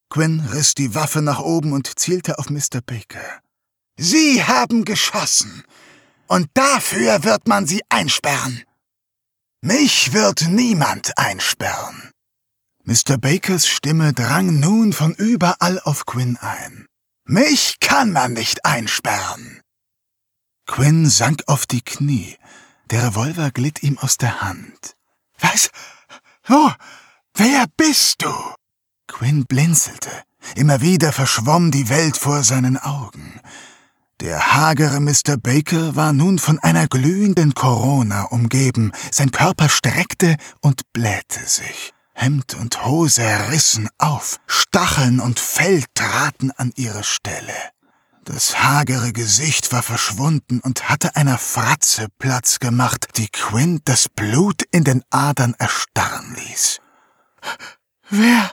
Quinn riss die Waffe nach oben und zielte auf Mr. Baker. Sie haben geschossen. Und dafür wird man sie einsperren. Mich wird niemand einsperren. Mr. Bakers Stimme drang nun von überall auf Quinn ein. Mich kann man nicht einsperren. Quinn sank auf die Knie. Der Revolver glitt ihm aus der Hand. Was? Wo? Wer bist du? Quinn blinzelte. Immer wieder verschwomm die Welt vor seinen Augen. Der hagere Mr. Baker war nun von einer glühenden Corona umgeben, sein Körper streckte und blähte sich. Hemd und Hose rissen auf, Stacheln und Fell traten an ihre Stelle. Das hagere Gesicht war verschwunden und hatte einer Fratze Platz gemacht, die Quinn das Blut in den Adern erstarren ließ. Wer?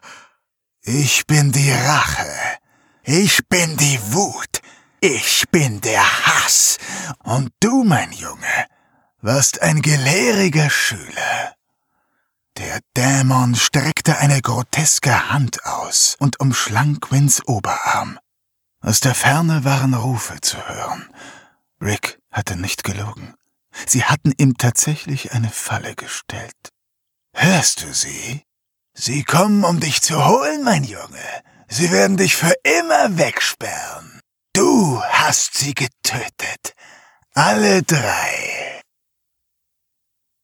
Ich bin die Rache. Ich bin die Wut. Ich bin der Hass. Und du, mein Junge, warst ein gelehriger Schüler. Der Dämon streckte eine groteske Hand aus und umschlang Quinns Oberarm. Aus der Ferne waren Rufe zu hören. Rick hatte nicht gelogen. Sie hatten ihm tatsächlich eine Falle gestellt. Hörst du sie? Sie kommen, um dich zu holen, mein Junge. Sie werden dich für immer wegsperren. Du hast sie getötet. Alle drei.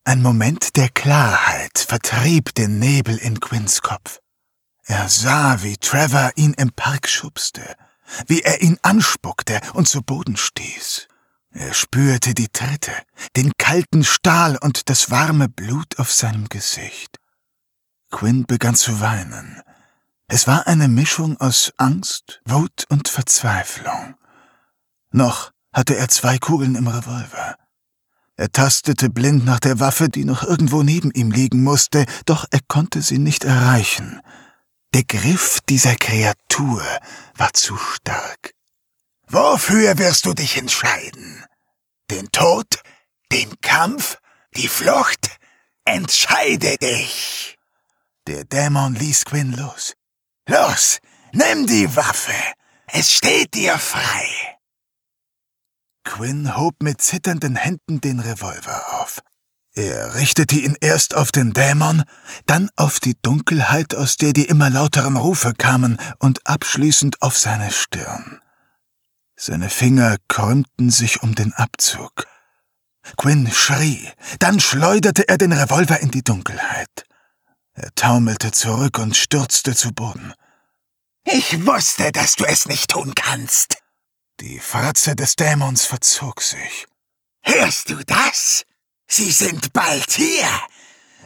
Ein Moment der Klarheit vertrieb den Nebel in Quinns Kopf. Er sah, wie Trevor ihn im Park schubste, wie er ihn anspuckte und zu Boden stieß. Er spürte die Tritte, den kalten Stahl und das warme Blut auf seinem Gesicht. Quinn begann zu weinen. Es war eine Mischung aus Angst, Wut und Verzweiflung. Noch hatte er zwei Kugeln im Revolver. Er tastete blind nach der Waffe, die noch irgendwo neben ihm liegen musste, doch er konnte sie nicht erreichen. Der Griff dieser Kreatur war zu stark. Wofür wirst du dich entscheiden? Den Tod? Den Kampf? Die Flucht? Entscheide dich! Der Dämon ließ Quinn los. Los, nimm die Waffe. Es steht dir frei. Quinn hob mit zitternden Händen den Revolver auf. Er richtete ihn erst auf den Dämon, dann auf die Dunkelheit, aus der die immer lauteren Rufe kamen, und abschließend auf seine Stirn. Seine Finger krümmten sich um den Abzug. Quinn schrie, dann schleuderte er den Revolver in die Dunkelheit. Er taumelte zurück und stürzte zu Boden. Ich wusste, dass du es nicht tun kannst. Die Fratze des Dämons verzog sich. Hörst du das? Sie sind bald hier.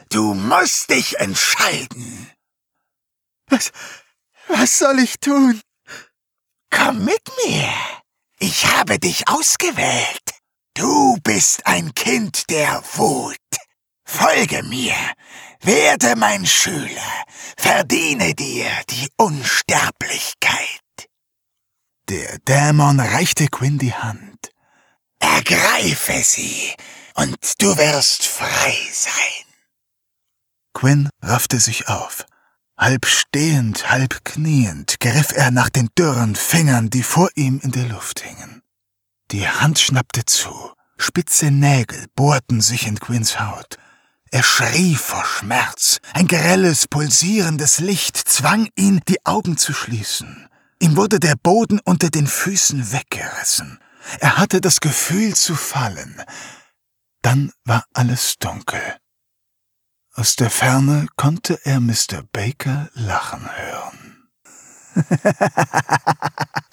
Du musst dich entscheiden. Was, was soll ich tun? Komm mit mir. Ich habe dich ausgewählt. Du bist ein Kind der Wut. Folge mir, werde mein Schüler, verdiene dir die Unsterblichkeit. Der Dämon reichte Quinn die Hand. Ergreife sie, und du wirst frei sein. Quinn raffte sich auf. Halb stehend, halb kniend griff er nach den dürren Fingern, die vor ihm in der Luft hingen. Die Hand schnappte zu, spitze Nägel bohrten sich in Quinns Haut. Er schrie vor Schmerz. Ein grelles, pulsierendes Licht zwang ihn, die Augen zu schließen. Ihm wurde der Boden unter den Füßen weggerissen. Er hatte das Gefühl zu fallen. Dann war alles dunkel. Aus der Ferne konnte er Mr. Baker lachen hören. [LAUGHS]